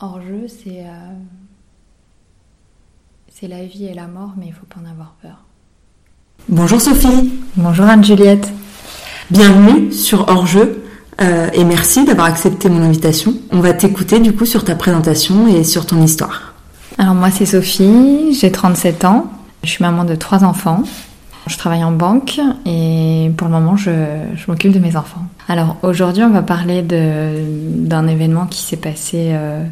Hors jeu, c'est euh, c'est la vie et la mort, mais il faut pas en avoir peur. Bonjour Sophie. Bonjour Anne-Juliette. Bienvenue sur Hors jeu euh, et merci d'avoir accepté mon invitation. On va t'écouter du coup sur ta présentation et sur ton histoire. Alors moi c'est Sophie, j'ai 37 ans, je suis maman de trois enfants. Je travaille en banque et pour le moment je, m'occupe de mes enfants. Alors aujourd'hui on va parler d'un événement qui s'est passé euh,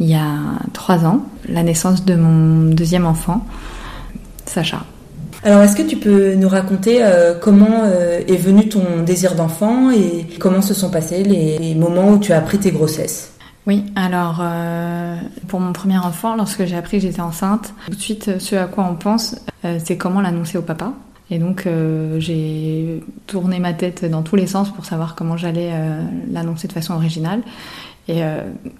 il y a trois ans, la naissance de mon deuxième enfant, Sacha. Alors est-ce que tu peux nous raconter euh, comment euh, est venu ton désir d'enfant et comment se sont passés les moments où tu as appris tes grossesses? Oui, alors euh, pour mon premier enfant, lorsque j'ai appris que j'étais enceinte, tout de suite ce à quoi on pense, euh, c'est comment l'annoncer au papa. Et donc euh, j'ai tourné ma tête dans tous les sens pour savoir comment j'allais l'annoncer de façon originale. Et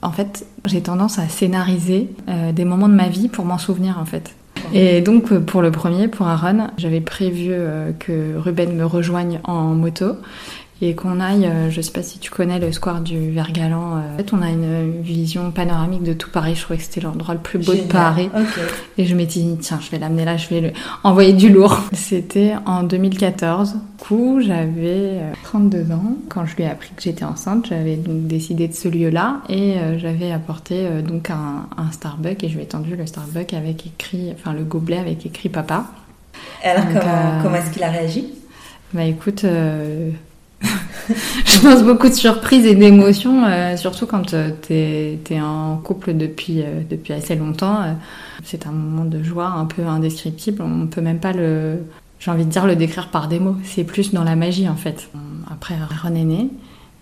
en fait, j'ai tendance à scénariser des moments de ma vie pour m'en souvenir en fait. Et donc pour le premier, pour Aaron, j'avais prévu que Ruben me rejoigne en moto et qu'on aille, euh, je sais pas si tu connais le square du Vergalan. Euh, en fait, on a une vision panoramique de tout Paris. Je trouvais que c'était l'endroit le plus beau de Paris. Et je m'étais dit, tiens, je vais l'amener là, je vais lui envoyer du lourd. C'était en 2014. Du coup, j'avais 32 euh, ans. Quand je lui ai appris que j'étais enceinte, j'avais donc décidé de ce lieu-là et j'avais apporté donc un, un Starbucks et je lui ai tendu le Starbucks avec écrit, enfin le gobelet avec écrit papa. alors, comment, comment est-ce qu'il a réagi? Bah écoute, je pense beaucoup de surprises et d'émotions, euh, surtout quand euh, tu es, en couple depuis, euh, depuis assez longtemps. c'est un moment de joie un peu indescriptible. On peut même pas le, j'ai envie de dire, le décrire par des mots. C'est plus dans la magie en fait. Après, Ron est né.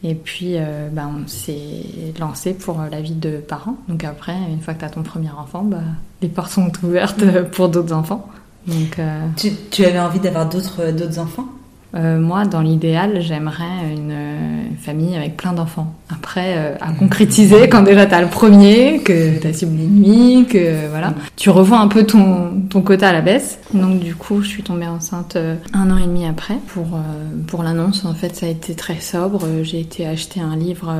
Et puis, bah, on s'est lancé pour la vie de parents. Donc après, une fois que tu as ton premier enfant, bah, les portes sont ouvertes pour d'autres enfants. Donc, tu, tu avais envie d'avoir d'autres enfants? Euh, moi, dans l'idéal, j'aimerais une, famille avec plein d'enfants. Après, euh, à concrétiser, quand déjà t'as le premier, que t'as cible nuit, que voilà, tu revois un peu ton, ton quota à la baisse. Donc du coup, je suis tombée enceinte euh, un an et demi après. Pour, pour l'annonce, en fait, ça a été très sobre. J'ai été acheter un livre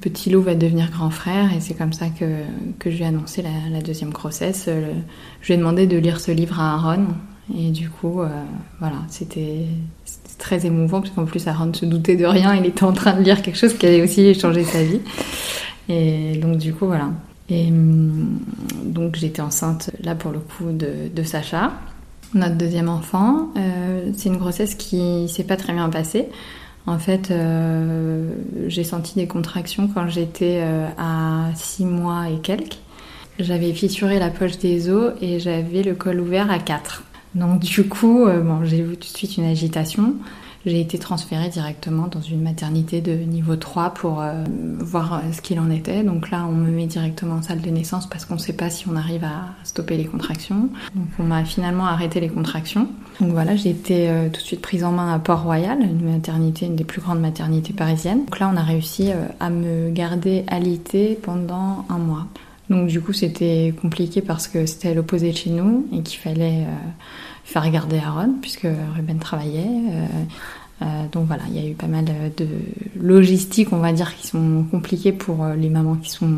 Petit loup va devenir grand frère et c'est comme ça que, que je lui ai annoncé la, la deuxième grossesse. je lui ai demandé de lire ce livre à Aaron, et du coup, euh, voilà, c'était très émouvant, parce qu'en plus, Aaron se doutait de rien, il était en train de lire quelque chose qui allait aussi changer sa vie. Et donc, du coup, voilà. Et hum, donc, j'étais enceinte, là, pour le coup, de, de Sacha, notre deuxième enfant. Euh, c'est une grossesse qui s'est pas très bien passée. En fait, euh, j'ai senti des contractions quand j'étais à 6 mois et quelques. J'avais fissuré la poche des os et j'avais le col ouvert à 4. Donc du coup, euh, j'ai vu tout de suite une agitation. J'ai été transférée directement dans une maternité de niveau 3 pour euh, voir euh, ce qu'il en était. Donc là, on me met directement en salle de naissance parce qu'on ne sait pas si on arrive à stopper les contractions. Donc on m'a finalement arrêté les contractions. Donc voilà, j'ai été tout de suite prise en main à Port-Royal, une maternité, une des plus grandes maternités parisiennes. Donc là, on a réussi à me garder alitée pendant un mois. Donc du coup, c'était compliqué parce que c'était l'opposé de chez nous et qu'il fallait faire garder Aaron puisque Ruben travaillait. Euh, euh, donc voilà, il y a eu pas mal de logistiques, on va dire, qui sont compliquées pour euh, les mamans qui sont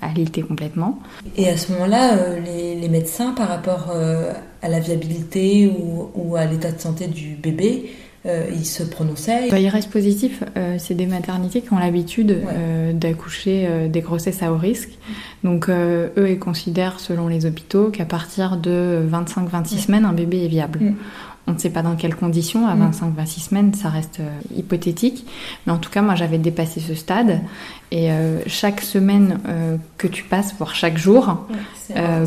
alitées complètement. Et à ce moment-là, les, médecins, par rapport à la viabilité ou, ou à l'état de santé du bébé, euh, ils se prononçaient. Bah, ils restent positifs. Euh, c'est des maternités qui ont l'habitude euh, d'accoucher des grossesses à haut risque. Donc eux, ils considèrent, selon les hôpitaux, qu'à partir de 25-26 semaines, un bébé est viable. Mm. On ne sait pas dans quelles conditions, à 25-26 mm. semaines, ça reste euh, hypothétique. Mais en tout cas, moi, j'avais dépassé ce stade. Et euh, chaque semaine euh, que tu passes, voire chaque jour,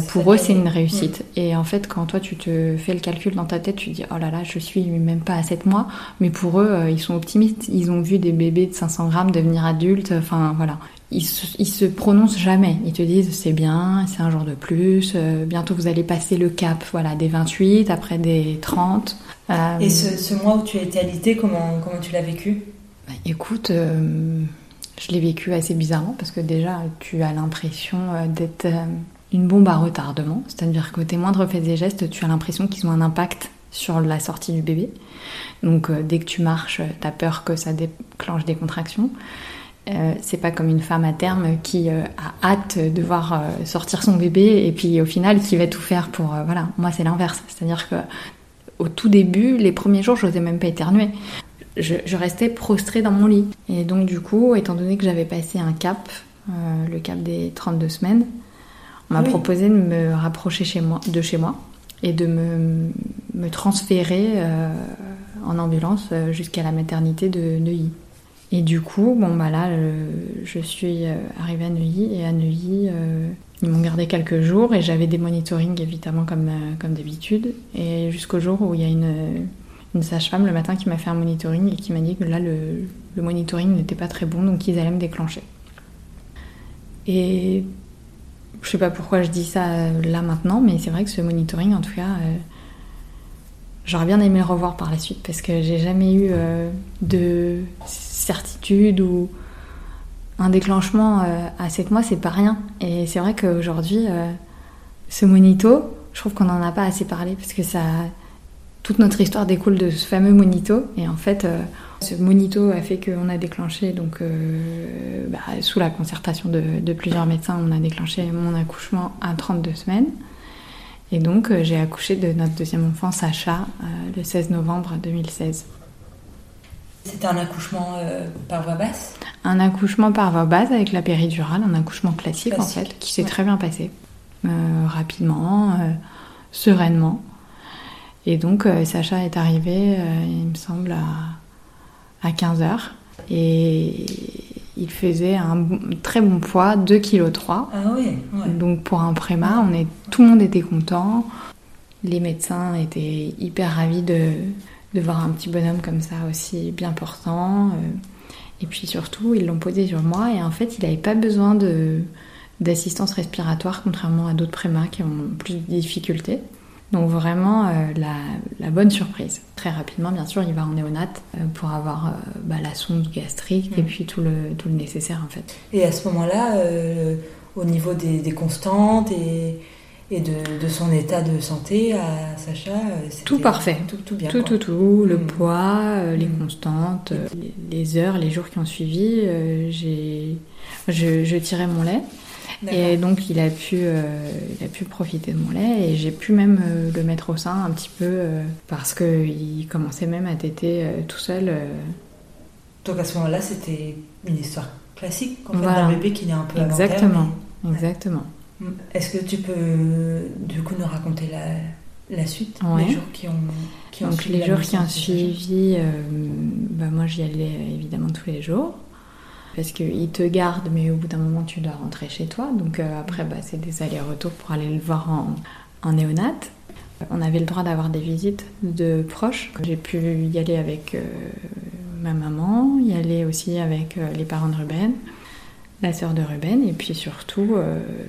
pour eux, c'est une réussite. Mm. Et en fait, quand toi, tu te fais le calcul dans ta tête, tu te dis, oh là là, je suis même pas à 7 mois. Mais pour eux, ils sont optimistes. Ils ont vu des bébés de 500 grammes devenir adultes. Enfin, voilà ils se, se prononcent jamais. Ils te disent c'est bien, c'est un jour de plus, euh, bientôt vous allez passer le cap voilà, des 28, après des 30. Euh, Et ce, mois où tu as été alitée, comment, comment tu l'as vécu? Bah, Écoute, euh, je l'ai vécu assez bizarrement parce que déjà tu as l'impression d'être une bombe à retardement. C'est-à-dire que tes moindres faits et gestes, tu as l'impression qu'ils ont un impact sur la sortie du bébé. Donc dès que tu marches, tu as peur que ça déclenche des contractions. Euh, c'est pas comme une femme à terme qui a hâte de voir sortir son bébé et puis au final qui va tout faire pour voilà moi c'est l'inverse c'est à dire que au tout début les premiers jours je n'osais même pas éternuer je, restais prostrée dans mon lit. Et donc du coup, étant donné que j'avais passé un cap, euh, le cap des 32 semaines, on m'a proposé de me rapprocher chez moi, de chez moi et de me, me transférer euh, en ambulance euh, jusqu'à la maternité de Neuilly. Et du coup, bon bah là, je suis arrivée à Neuilly et à Neuilly, ils m'ont gardé quelques jours et j'avais des monitorings évidemment comme, comme d'habitude. Et jusqu'au jour où il y a une une sage-femme le matin qui m'a fait un monitoring et qui m'a dit que là, le, monitoring n'était pas très bon, donc ils allaient me déclencher. Et je sais pas pourquoi je dis ça là maintenant, mais c'est vrai que ce monitoring, en tout cas, euh, j'aurais bien aimé le revoir par la suite parce que j'ai jamais eu euh, de certitude ou un déclenchement euh, à 7 mois, c'est pas rien. Et c'est vrai qu'aujourd'hui, ce monito, je trouve qu'on n'en a pas assez parlé parce que ça toute notre histoire découle de ce fameux monito. Et en fait, euh, ce monito a fait qu'on a déclenché, donc euh, bah, sous la concertation de, plusieurs médecins, on a déclenché mon accouchement à 32 semaines. Et donc, euh, j'ai accouché de notre deuxième enfant, Sacha, le 16 novembre 2016. C'était un accouchement par voie basse? Un accouchement par voie basse avec la péridurale, un accouchement classique, en fait, qui s'est très bien passé. rapidement, sereinement. Et donc, euh, Sacha est arrivé, euh, il me semble, à, 15 h Et il faisait un très bon poids, 2,3 kg. Ah oui, Donc, pour un préma, on est, tout le monde était content. Les médecins étaient hyper ravis de, de voir un petit bonhomme comme ça aussi bien portant. Euh. Et puis surtout, ils l'ont posé sur moi et en fait, il n'avait pas besoin d'assistance respiratoire, contrairement à d'autres prémas qui ont plus de difficultés. Donc vraiment euh, la, bonne surprise. Très rapidement, bien sûr, il va en néonat euh, pour avoir euh, bah, la sonde gastrique et mm. puis tout le, tout le nécessaire en fait. Et à ce moment-là, au niveau des, constantes et, et de, son état de santé à Sacha, tout parfait, tout, tout bien. Tout, tout, tout, le mm. poids, les mm. constantes, les, heures, les jours qui ont suivi, j'ai, je, je tirais mon lait. Et donc il a pu, euh, il a pu profiter de mon lait et j'ai pu même euh, le mettre au sein un petit peu euh, parce qu'il commençait même à téter tout seul. Donc à ce moment-là, c'était une histoire classique en fait, d'un bébé qui est un peu Exactement, exactement. Mm. Est-ce que tu peux du coup nous raconter la, la suite les jours qui ont, qui ont Donc les jours qui ont suivi, bah, moi j'y allais évidemment tous les jours parce qu'il te garde, mais au bout d'un moment, tu dois rentrer chez toi. Donc euh, après, bah, c'est des allers-retours pour aller le voir en, en néonat. On avait le droit d'avoir des visites de proches. J'ai pu y aller avec euh, ma maman, y aller aussi avec euh, les parents de Ruben, la sœur de Ruben, et puis surtout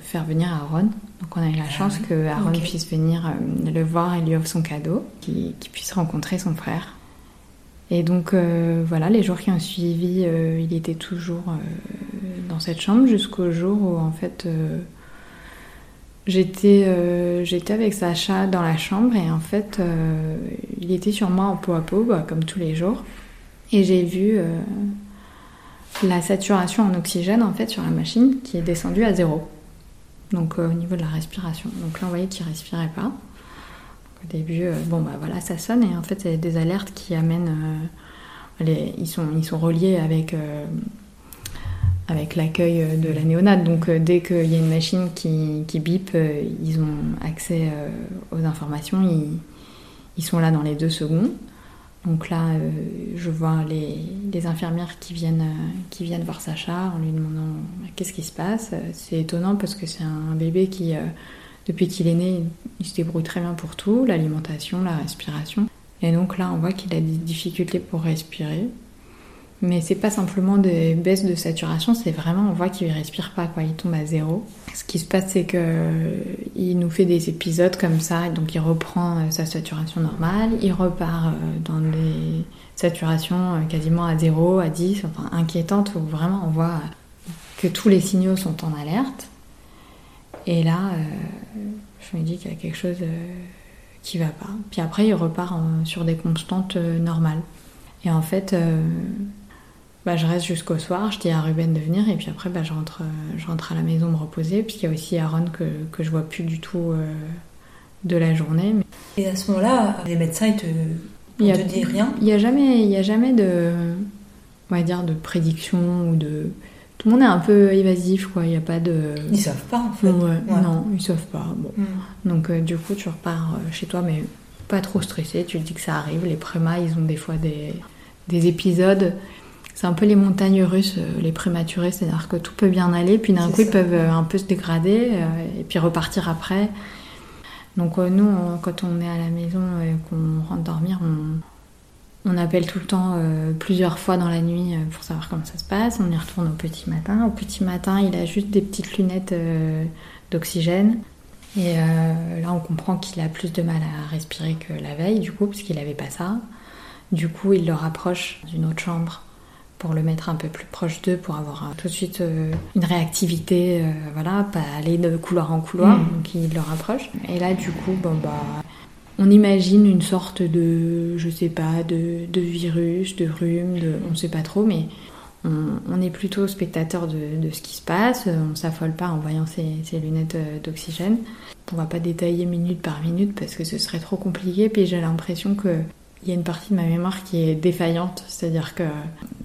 faire venir Aaron. Donc on a eu la chance ah que Aaron puisse venir le voir et lui offre son cadeau, qu'il puisse rencontrer son frère. Et donc euh, voilà, les jours qui ont suivi, euh, il était toujours euh, dans cette chambre jusqu'au jour où en fait j'étais avec Sacha dans la chambre et en fait il était sur moi en peau à peau bah, comme tous les jours et j'ai vu la saturation en oxygène en fait sur la machine qui est descendue à zéro. Donc au niveau de la respiration. Donc là on voyait qu'il respirait pas. Au début, euh, bon bah voilà, ça sonne et en fait c'est des alertes qui amènent. Euh, ils, sont, ils sont reliés avec, euh, avec l'accueil de la néonate. Donc dès qu'il y a une machine qui, qui bip, ils ont accès aux informations. Ils, ils, sont là dans les deux secondes. Donc là, je vois les, les, infirmières qui viennent, qui viennent voir Sacha en lui demandant qu'est-ce qui se passe? C'est étonnant parce que c'est un bébé qui depuis qu'il est né, il se débrouille très bien pour tout, l'alimentation, la respiration. Et donc là, on voit qu'il a des difficultés pour respirer. Mais c'est pas simplement des baisses de saturation, c'est vraiment, on voit qu'il respire pas, quoi. Il tombe à zéro. Ce qui se passe, c'est que il nous fait des épisodes comme ça, donc il reprend euh, sa saturation normale, il repart euh, dans des saturations euh, quasiment à zéro, à 10, enfin inquiétantes, où vraiment on voit que tous les signaux sont en alerte. Et là, je me dis qu'il y a quelque chose euh, qui va pas. Puis après, il repart sur des constantes normales. Et en fait, bah, je reste jusqu'au soir, je dis à Ruben de venir, et puis après, bah, je, rentre, je rentre à la maison me reposer, puisqu'il y a aussi Aaron que, que je vois plus du tout de la journée. Et à ce moment-là, les médecins, ils te, ils te disent rien? Il n'y a, jamais, a jamais de, on va dire, de prédiction ou de... Tout le monde est un peu évasif, quoi. Il n'y a pas de... Ils savent pas, en fait. Non, ils savent pas. Bon. Hmm. Donc, euh, du coup, tu repars euh, chez toi, mais pas trop stressé. Tu te dis que ça arrive. Les prémas, ils ont des fois des, des épisodes. C'est un peu les montagnes russes, euh, les prématurés. C'est-à-dire que tout peut bien aller, puis d'un coup, ils peuvent un peu se dégrader, et puis repartir après. Donc euh, nous, quand on est à la maison et qu'on rentre dormir, on, appelle tout le temps euh, plusieurs fois dans la nuit euh, pour savoir comment ça se passe. On y retourne au petit matin. Au petit matin, il a juste des petites lunettes d'oxygène. Et là, on comprend qu'il a plus de mal à respirer que la veille, du coup, parce qu'il n'avait pas ça. Du coup, il le rapproche d'une autre chambre pour le mettre un peu plus proche d'eux, pour avoir tout de suite euh, une réactivité, euh, voilà, pas aller de couloir en couloir, mm. donc il le rapproche. Et là, du coup, bon bah, on imagine une sorte de, je sais pas, de, virus, de rhume, on sait pas trop, mais on, est plutôt spectateur de, ce qui se passe, on s'affole pas en voyant ces, lunettes euh, d'oxygène. On va pas détailler minute par minute parce que ce serait trop compliqué, puis j'ai l'impression que il y a une partie de ma mémoire qui est défaillante, c'est-à-dire que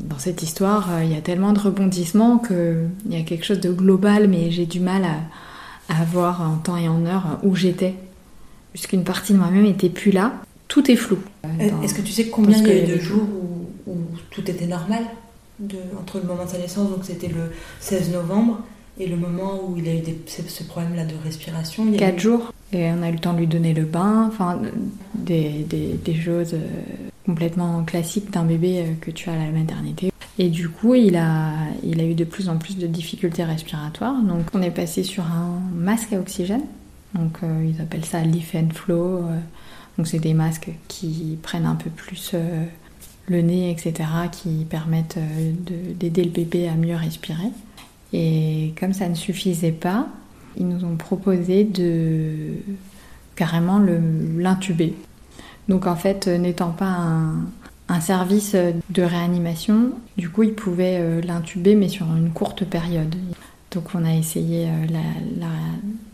dans cette histoire, euh, il y a tellement de rebondissements qu'il y a quelque chose de global, mais j'ai du mal à, voir en temps et en heure où j'étais, puisqu'une partie de moi-même était plus là. Tout est flou. Est-ce que tu sais combien il y a eu de jours où, tout était normal de, entre le moment de sa naissance, donc c'était le 16 novembre, et le moment où il a eu ce problème-là de respiration Quatre jours. Et on a eu le temps de lui donner le bain, enfin, des, des, des choses euh, complètement classiques d'un bébé euh, que tu as à la maternité. Et du coup, il a, il a eu de plus en plus de difficultés respiratoires. Donc, on est passé sur un masque à oxygène. Donc, euh, ils appellent ça Leaf and Flow. donc, c'est des masques qui prennent un peu plus le nez, etc., qui permettent d'aider le bébé à mieux respirer. Et comme ça ne suffisait pas, ils nous ont proposé de carrément l'intuber. Donc en fait, n'étant pas un, service de réanimation, du coup ils pouvaient euh, l'intuber mais sur une courte période. Donc on a essayé euh,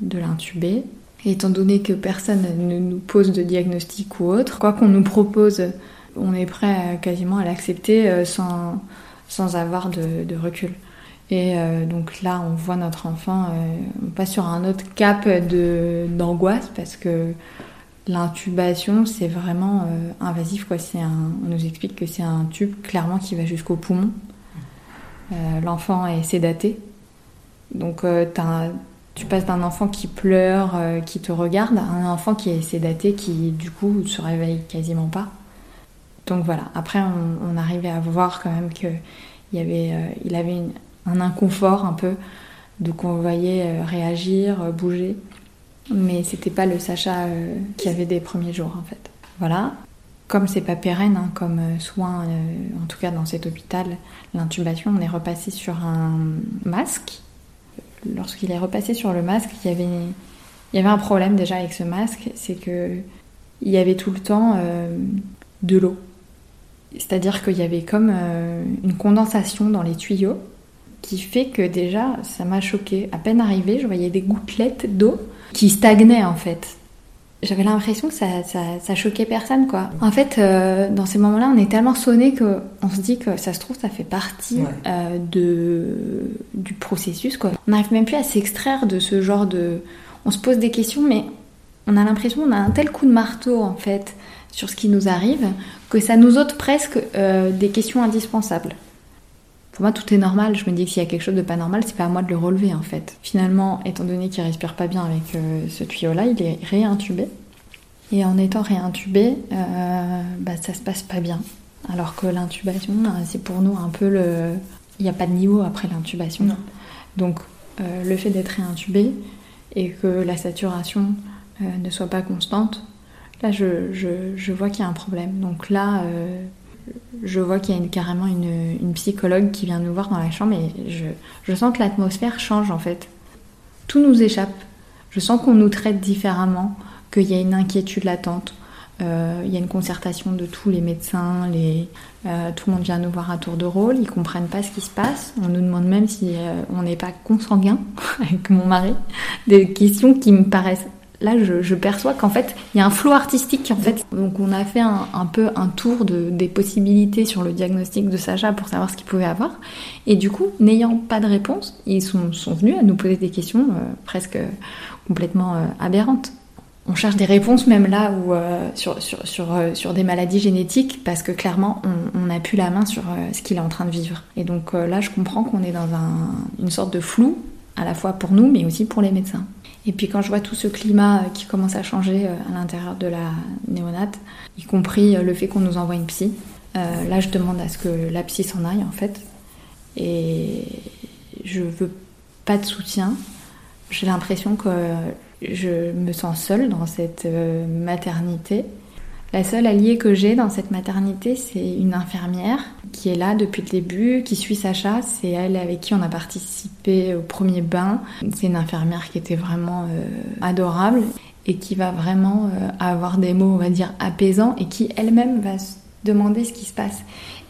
de l'intuber. étant donné que personne ne nous pose de diagnostic ou autre, quoi qu'on nous propose, on est prêt quasiment à l'accepter euh, sans, sans avoir de recul. Et euh, donc là, on voit notre enfant, on passe sur un autre cap d'angoisse parce que l'intubation, c'est vraiment invasif. On nous explique que c'est un tube clairement qui va jusqu'au poumon. L'enfant est sédaté. Donc tu passes d'un enfant qui pleure, qui te regarde, à un enfant qui est sédaté, qui du coup se réveille quasiment pas. Donc voilà, après on, arrivait à voir quand même qu'il avait, il avait un inconfort un peu, donc on voyait euh, réagir, euh, bouger. Mais c'était pas le Sacha euh, qui avait des premiers jours en fait. Voilà. Comme c'est pas pérenne hein, comme soin, en tout cas dans cet hôpital, l'intubation, on est repassé sur un masque. Lorsqu'il est repassé sur le masque, il y avait, un problème déjà avec ce masque, c'est que il y avait tout le temps de l'eau. C'est-à-dire qu'il y avait comme une condensation dans les tuyaux qui fait que déjà, ça m'a choqué. À peine arrivé, je voyais des gouttelettes d'eau qui stagnaient en fait. J'avais l'impression que ça, ça, choquait personne quoi. En fait, euh, dans ces moments-là, on est tellement sonné qu'on se dit que ça se trouve, ça fait partie euh, de, du processus quoi. On n'arrive même plus à s'extraire de ce genre de. On se pose des questions, mais on a l'impression qu'on a un tel coup de marteau en fait sur ce qui nous arrive que ça nous ôte presque euh, des questions indispensables. Pour moi, tout est normal. Je me dis que s'il y a quelque chose de pas normal, c'est pas à moi de le relever en fait. Finalement, étant donné qu'il respire pas bien avec euh, ce tuyau-là, il est réintubé. Et en étant réintubé, euh, bah, ça se passe pas bien. Alors que l'intubation, euh, c'est pour nous un peu le. Il n'y a pas de niveau après l'intubation. Donc, le fait d'être réintubé et que la saturation ne soit pas constante, là, je, je vois qu'il y a un problème. Donc là, je vois qu'il y a carrément une, psychologue qui vient nous voir dans la chambre et je, sens que l'atmosphère change en fait. Tout nous échappe. Je sens qu'on nous traite différemment, qu'il y a une inquiétude latente. Euh, il y a une concertation de tous les médecins, euh, tout le monde vient nous voir à tour de rôle, ils comprennent pas ce qui se passe. On nous demande même si euh, on n'est pas consanguin avec mon mari. Des questions qui me paraissent. Là, je, perçois qu'en fait, il y a un flou artistique. En fait, donc on a fait un, peu un tour de, des possibilités sur le diagnostic de Sacha pour savoir ce qu'il pouvait avoir. Et du coup, n'ayant pas de réponse, ils sont, venus à nous poser des questions presque complètement aberrantes on cherche des réponses même là où, euh, sur, euh, des maladies génétiques parce que clairement on n'a plus la main sur euh, ce qu'il est en train de vivre. Et donc là je comprends qu'on est dans un, une sorte de flou à la fois pour nous mais aussi pour les médecins. Et puis quand je vois tout ce climat qui commence à changer à l'intérieur de la néonate, y compris le fait qu'on nous envoie une psy, là je demande à ce que la psy s'en aille en fait. Et je veux pas de soutien. J'ai l'impression que je me sens seule dans cette euh, maternité. La seule alliée que j'ai dans cette maternité, c'est une infirmière qui est là depuis le début, qui suit Sacha. C'est elle avec qui on a participé au premier bain. C'est une infirmière qui était vraiment euh, adorable et qui va vraiment euh, avoir des mots, on va dire, apaisants et qui elle-même va se demander ce qui se passe.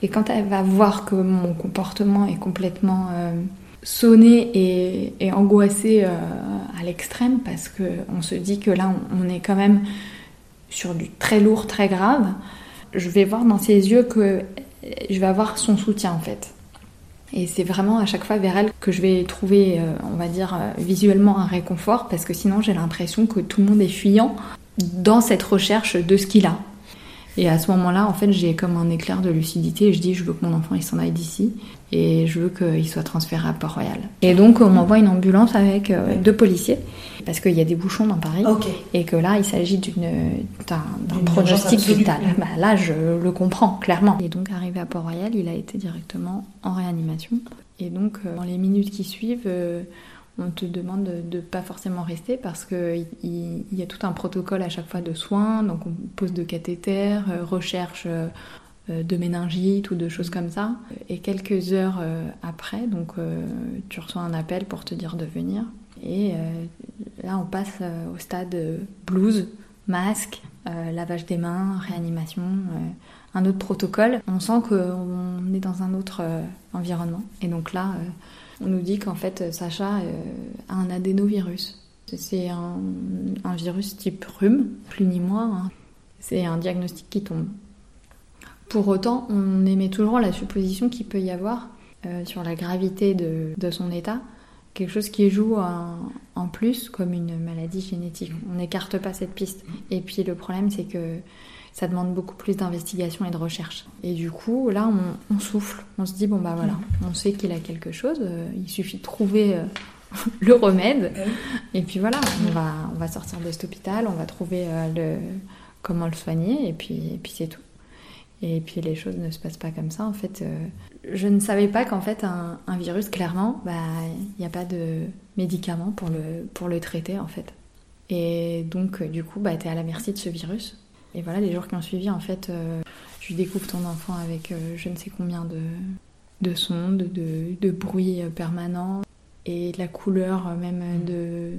Et quand elle va voir que mon comportement est complètement sonné et, angoissé euh, à l'extrême parce qu'on se dit que là on, est quand même sur du très lourd, très grave, je vais voir dans ses yeux que je vais avoir son soutien en fait. Et c'est vraiment à chaque fois vers elle que je vais trouver, euh, on va dire, euh, visuellement un réconfort parce que sinon j'ai l'impression que tout le monde est fuyant dans cette recherche de ce qu'il a. Et à ce moment-là, en fait, j'ai comme un éclair de lucidité et je dis je veux que mon enfant il s'en aille d'ici et je veux qu'il soit transféré à Port-Royal. Et donc on m'envoie une ambulance avec euh, deux policiers parce qu'il y a des bouchons dans Paris et que là il s'agit d'un pronostic vital. Bah, là je le comprends clairement. Et donc arrivé à Port-Royal, il a été directement en réanimation. Et donc euh, dans les minutes qui suivent, euh, on te demande de, ne pas forcément rester parce qu'il il, y a tout un protocole à chaque fois de soins, donc on pose de cathéter, euh, recherche euh, de méningite ou de choses comme ça. Et quelques heures euh, après, donc tu reçois un appel pour te dire de venir. Et là, on passe au stade blues, masque, lavage des mains, réanimation, un autre protocole. On sent qu'on est dans un autre environnement. Et donc là, on nous dit qu'en fait, Sacha euh, a un adénovirus. C'est un, virus type rhume, plus ni moins. Hein. C'est un diagnostic qui tombe. Pour autant, on émet toujours la supposition qu'il peut y avoir, euh, sur la gravité de, son état, quelque chose qui joue en, plus comme une maladie génétique. On n'écarte pas cette piste. Et puis le problème, c'est que ça demande beaucoup plus d'investigation et de recherche. Et du coup, là, on, souffle. On se dit, bon, bah voilà, on sait qu'il a quelque chose, euh, il suffit de trouver euh, le remède. Et puis voilà, on va, on va sortir de cet hôpital, on va trouver euh, le, comment le soigner, et puis, et puis c'est tout. Et puis les choses ne se passent pas comme ça. En fait, je ne savais pas qu'en fait, un, un, virus, clairement, bah, il n'y a pas de médicament pour le, pour le traiter, en fait. Et donc, du coup, bah, tu es à la merci de ce virus. Et voilà, les jours qui ont suivi, en fait, euh, tu découvres ton enfant avec euh, je ne sais combien de, de sondes, de, de bruits euh, permanents, et la couleur même de,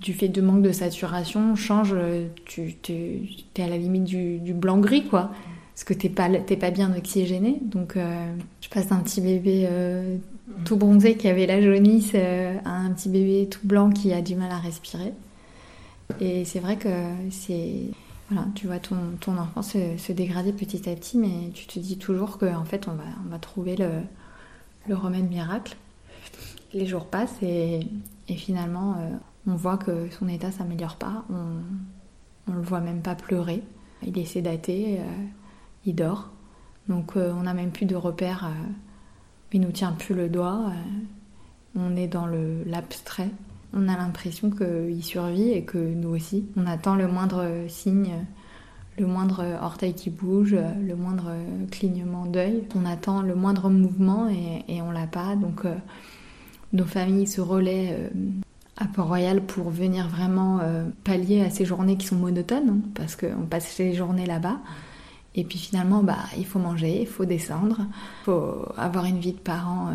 du fait de manque de saturation change. Tu es, à la limite du, blanc-gris, quoi. Parce que t'es pas, pas bien oxygéné. Donc, je passe d'un petit bébé tout bronzé qui avait la jaunisse à un petit bébé tout blanc qui a du mal à respirer. Et c'est vrai que c'est tu vois ton, enfant se, dégrader petit à petit, mais tu te dis toujours qu'en fait, on va, trouver le, remède miracle. Les jours passent et, finalement, euh, on voit que son état s'améliore pas. On, on le voit même pas pleurer. Il est sédaté, euh, il dort. Donc, euh, on n'a même plus de repères. il nous tient plus le doigt. on est dans l'abstrait on a l'impression qu'il survit et que nous aussi. On attend le moindre signe, le moindre orteil qui bouge, le moindre clignement d'œil. On attend le moindre mouvement et, et on l'a pas. Donc euh, nos familles se relaient euh, à Port-Royal pour venir vraiment euh, pallier à ces journées qui sont monotones, hein, parce qu'on passe les journées là-bas. Et puis finalement, bah, il faut manger, il faut descendre, il faut avoir une vie de parents,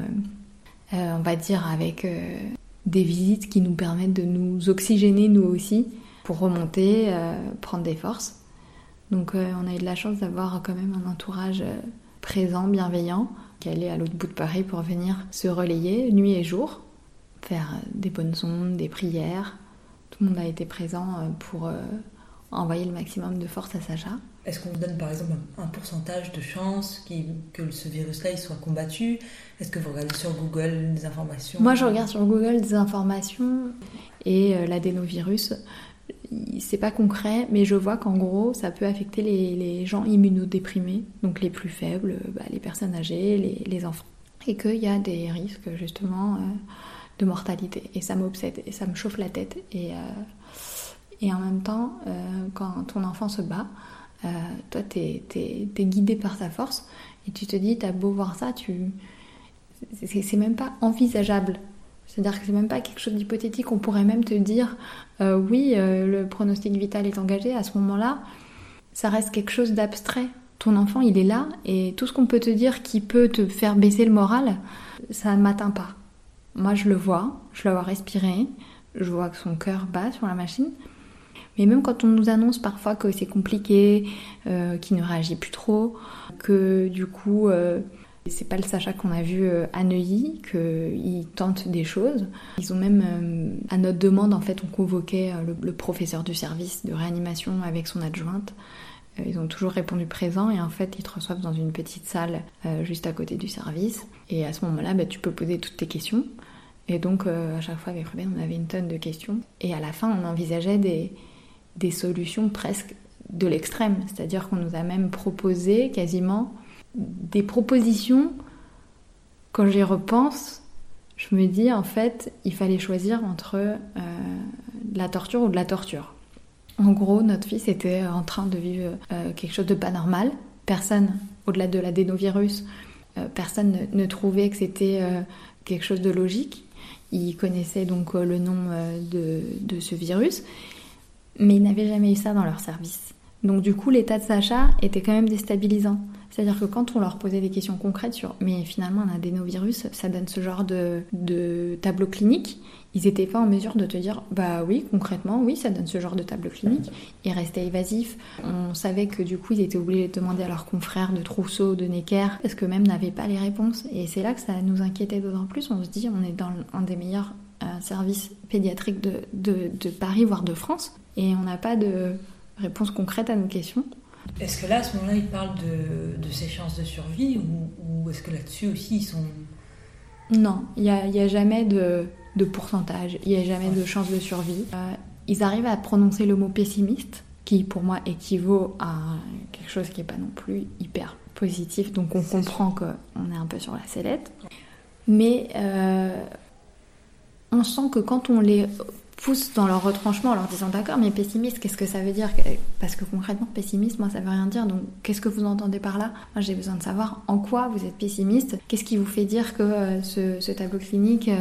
on va dire, avec des visites qui nous permettent de nous oxygéner nous aussi, pour remonter, prendre des forces. Donc on a eu de la chance d'avoir quand même un entourage présent, bienveillant, qui allait à l'autre bout de Paris pour venir se relayer nuit et jour, faire des bonnes ondes, des prières. Tout le monde a été présent pour envoyer le maximum de force à Sacha. Est-ce qu'on vous donne par exemple un pourcentage de chance que ce virus-là soit combattu? Est-ce que vous regardez sur Google des informations? Moi, je regarde sur Google des informations et euh, l'adénovirus, c'est pas concret, mais je vois qu'en gros, ça peut affecter les, gens immunodéprimés, donc les plus faibles, bah, les personnes âgées, les, enfants, et qu'il y a des risques justement euh, de mortalité. Et ça m'obsède et ça me chauffe la tête. Et, euh, et en même temps, quand ton enfant se bat, euh, toi, tu es, guidé par sa force et tu te dis, t'as beau voir ça, tu c'est même pas envisageable. C'est-à-dire que c'est même pas quelque chose d'hypothétique. On pourrait même te dire, euh, oui, euh, le pronostic vital est engagé. À ce moment-là, ça reste quelque chose d'abstrait. Ton enfant, il est là, et tout ce qu'on peut te dire qui peut te faire baisser le moral, ça ne m'atteint pas. Moi, je le vois, je le vois respirer, je vois que son cœur bat sur la machine, mais même quand on nous annonce parfois que c'est compliqué, euh, qu'il ne réagit plus trop, que du coup, euh, c'est pas le Sacha qu'on a vu euh, à Neuilly, qu'il tente des choses. Ils ont même, euh, à notre demande, en fait, on convoquait le, professeur du service de réanimation avec son adjointe. Ils ont toujours répondu présent et en fait ils te reçoivent dans une petite salle juste à côté du service. Et à ce moment-là, bah, tu peux poser toutes tes questions. Et donc à chaque fois avec Ruben, on avait une tonne de questions. Et à la fin, on envisageait des, des solutions presque de l'extrême. C'est-à-dire qu'on nous a même proposé quasiment des propositions. Quand j'y repense, je me dis en fait, il fallait choisir entre euh, la torture ou de la torture. En gros, notre fils était en train de vivre euh, quelque chose de pas normal. Personne, au-delà de l'adénovirus, euh, personne ne, trouvait que c'était quelque chose de logique. Il connaissait donc le nom de, de, ce virus mais ils n'avaient jamais eu ça dans leur service. Donc du coup, l'état de Sacha était quand même déstabilisant. C'est-à-dire que quand on leur posait des questions concrètes sur mais finalement un adénovirus, ça donne ce genre de, de tableau clinique, ils n'étaient pas en mesure de te dire bah oui, concrètement, oui, ça donne ce genre de tableau clinique. Ils restaient évasifs. On savait que du coup, ils étaient obligés de demander à leurs confrères de Trousseau, de Necker, parce que même n'avaient pas les réponses. Et c'est là que ça nous inquiétait d'autant plus. On se dit, on est dans un des meilleurs services pédiatriques de, de, de Paris, voire de France et on n'a pas de réponse concrète à nos questions. Est-ce que là, à ce moment-là, ils parlent de, de ses chances de survie ou, est-ce que là-dessus aussi ils sont... Non, il n'y a, y a, jamais de, de pourcentage, il n'y a jamais de chance de survie. Euh, ils arrivent à prononcer le mot pessimiste, qui pour moi équivaut à quelque chose qui n'est pas non plus hyper positif, donc on comprend qu'on est un peu sur la sellette. Mais euh, on sent que quand on les poussent dans leur retranchement en leur disant d'accord mais pessimiste qu'est-ce que ça veut dire? Parce que concrètement pessimiste moi ça veut rien dire. Donc qu'est-ce que vous entendez par là? Moi j'ai besoin de savoir en quoi vous êtes pessimiste. Qu'est-ce qui vous fait dire que euh, ce, tableau clinique euh,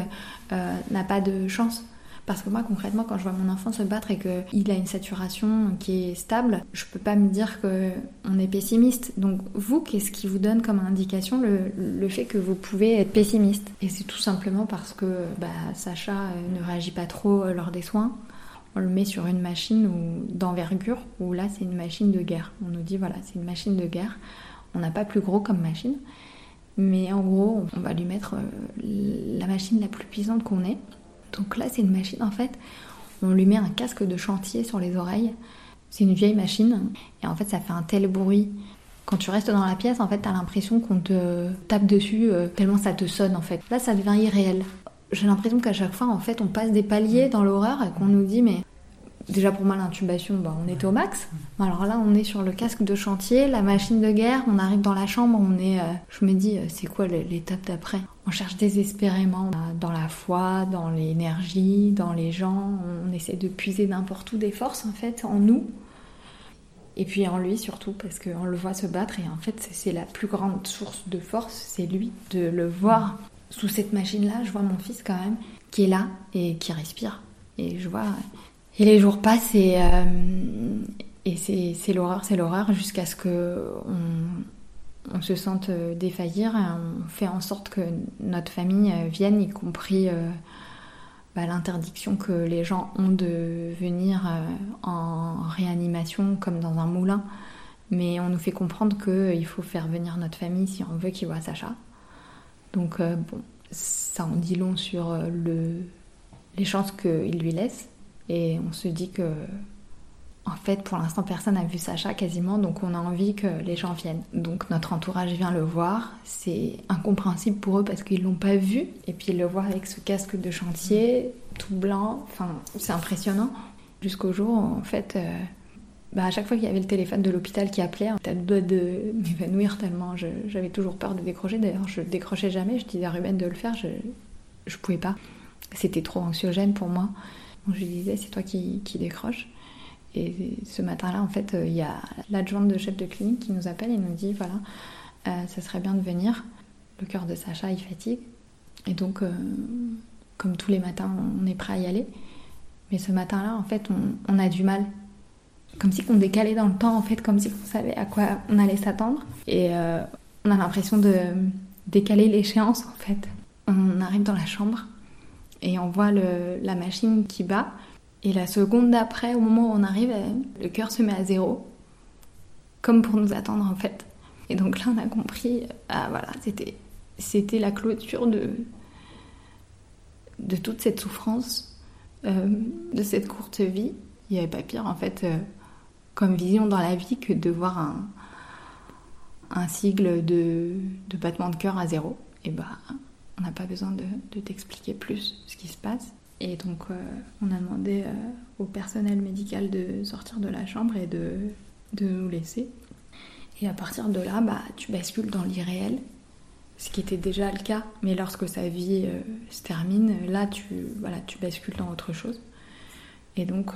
euh, n'a pas de chance? Parce que moi, concrètement, quand je vois mon enfant se battre et qu'il a une saturation qui est stable, je peux pas me dire qu'on est pessimiste. Donc, vous, qu'est-ce qui vous donne comme indication le, fait que vous pouvez être pessimiste? Et c'est tout simplement parce que bah, Sacha euh, ne réagit pas trop euh, lors des soins. On le met sur une machine d'envergure, où là, c'est une machine de guerre. On nous dit, voilà, c'est une machine de guerre. On n'a pas plus gros comme machine. Mais en gros, on va lui mettre euh, la machine la plus puissante qu'on ait. Donc là, c'est une machine, en fait, on lui met un casque de chantier sur les oreilles. C'est une vieille machine, et en fait, ça fait un tel bruit. Quand tu restes dans la pièce, en fait, t'as l'impression qu'on te tape dessus euh, tellement ça te sonne, en fait. Là, ça devient irréel. J'ai l'impression qu'à chaque fois, en fait, on passe des paliers dans l'horreur et qu'on nous dit, mais Déjà pour moi l'intubation, bah, on était au max. Alors là on est sur le casque de chantier, la machine de guerre, on arrive dans la chambre, on est, euh, je me dis euh, c'est quoi l'étape d'après? On cherche désespérément euh, dans la foi, dans l'énergie, dans les gens, on essaie de puiser n'importe où des forces en fait en nous. Et puis en lui surtout parce qu'on le voit se battre et en fait c'est la plus grande source de force, c'est lui de le voir sous cette machine là. Je vois mon fils quand même qui est là et qui respire et je vois et les jours passent et, euh, c'est l'horreur, c'est l'horreur jusqu'à ce que on, se sente défaillir. Et on fait en sorte que notre famille vienne, y compris euh, bah, l'interdiction que les gens ont de venir en réanimation comme dans un moulin. Mais on nous fait comprendre qu'il faut faire venir notre famille si on veut qu'il voit Sacha. Donc bon, ça en dit long sur le, les chances qu'il lui laisse. Et on se dit que en fait, pour l'instant, personne n'a vu Sacha quasiment, donc on a envie que les gens viennent. Donc notre entourage vient le voir. C'est incompréhensible pour eux parce qu'ils l'ont pas vu. Et puis le voir avec ce casque de chantier, tout blanc, enfin, c'est impressionnant. Jusqu'au jour, en fait, euh, bah, à chaque fois qu'il y avait le téléphone de l'hôpital qui appelait, t'as le doigt de m'évanouir tellement j'avais toujours peur de décrocher. D'ailleurs, je décrochais jamais. Je disais à Ruben de le faire, je, je pouvais pas. C'était trop anxiogène pour moi. Je lui disais, c'est toi qui, qui décroche. Et ce matin-là, en fait, euh, il y a l'adjointe de chef de clinique qui nous appelle et nous dit voilà, euh, ça serait bien de venir. Le cœur de Sacha, il fatigue. Et donc, euh, comme tous les matins, on est prêt à y aller. Mais ce matin-là, en fait, on, a du mal. Comme si on décalait dans le temps, en fait, comme si on savait à quoi on allait s'attendre. Et on a l'impression de décaler l'échéance, en fait. On arrive dans la chambre et on voit la machine qui bat. Et la seconde d'après, au moment où on arrive, euh, le cœur se met à zéro, comme pour nous attendre en fait. Et donc là, on a compris, ah voilà, c'était, c'était la clôture de, de toute cette souffrance, euh, de cette courte vie. Il n'y avait pas pire en fait euh, comme vision dans la vie que de voir un, un sigle de, de battement de cœur à zéro. Et bah, on n'a pas besoin de, t'expliquer plus ce qui se passe. Et donc, euh, on a demandé euh, au personnel médical de sortir de la chambre et de, de nous laisser. Et à partir de là, bah, tu bascules dans l'irréel, ce qui était déjà le cas. Mais lorsque sa vie euh, se termine, là, tu, voilà, tu bascules dans autre chose. Et donc,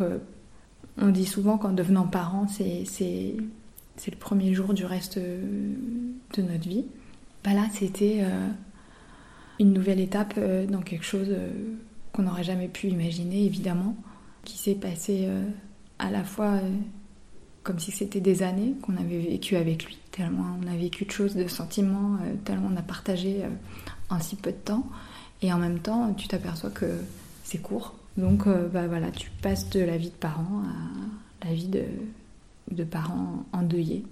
on dit souvent qu'en devenant parent, c'est le premier jour du reste de notre vie. Bah là, c'était une nouvelle étape dans quelque chose qu'on n'aurait jamais pu imaginer, évidemment, qui s'est passé euh, à la fois euh, comme si c'était des années qu'on avait vécu avec lui, tellement on a vécu de choses, de sentiments, euh, tellement on a partagé en si peu de temps, et en même temps, tu t'aperçois que c'est court. Donc, bah voilà, tu passes de la vie de parent à la vie de, de parents endeuillés.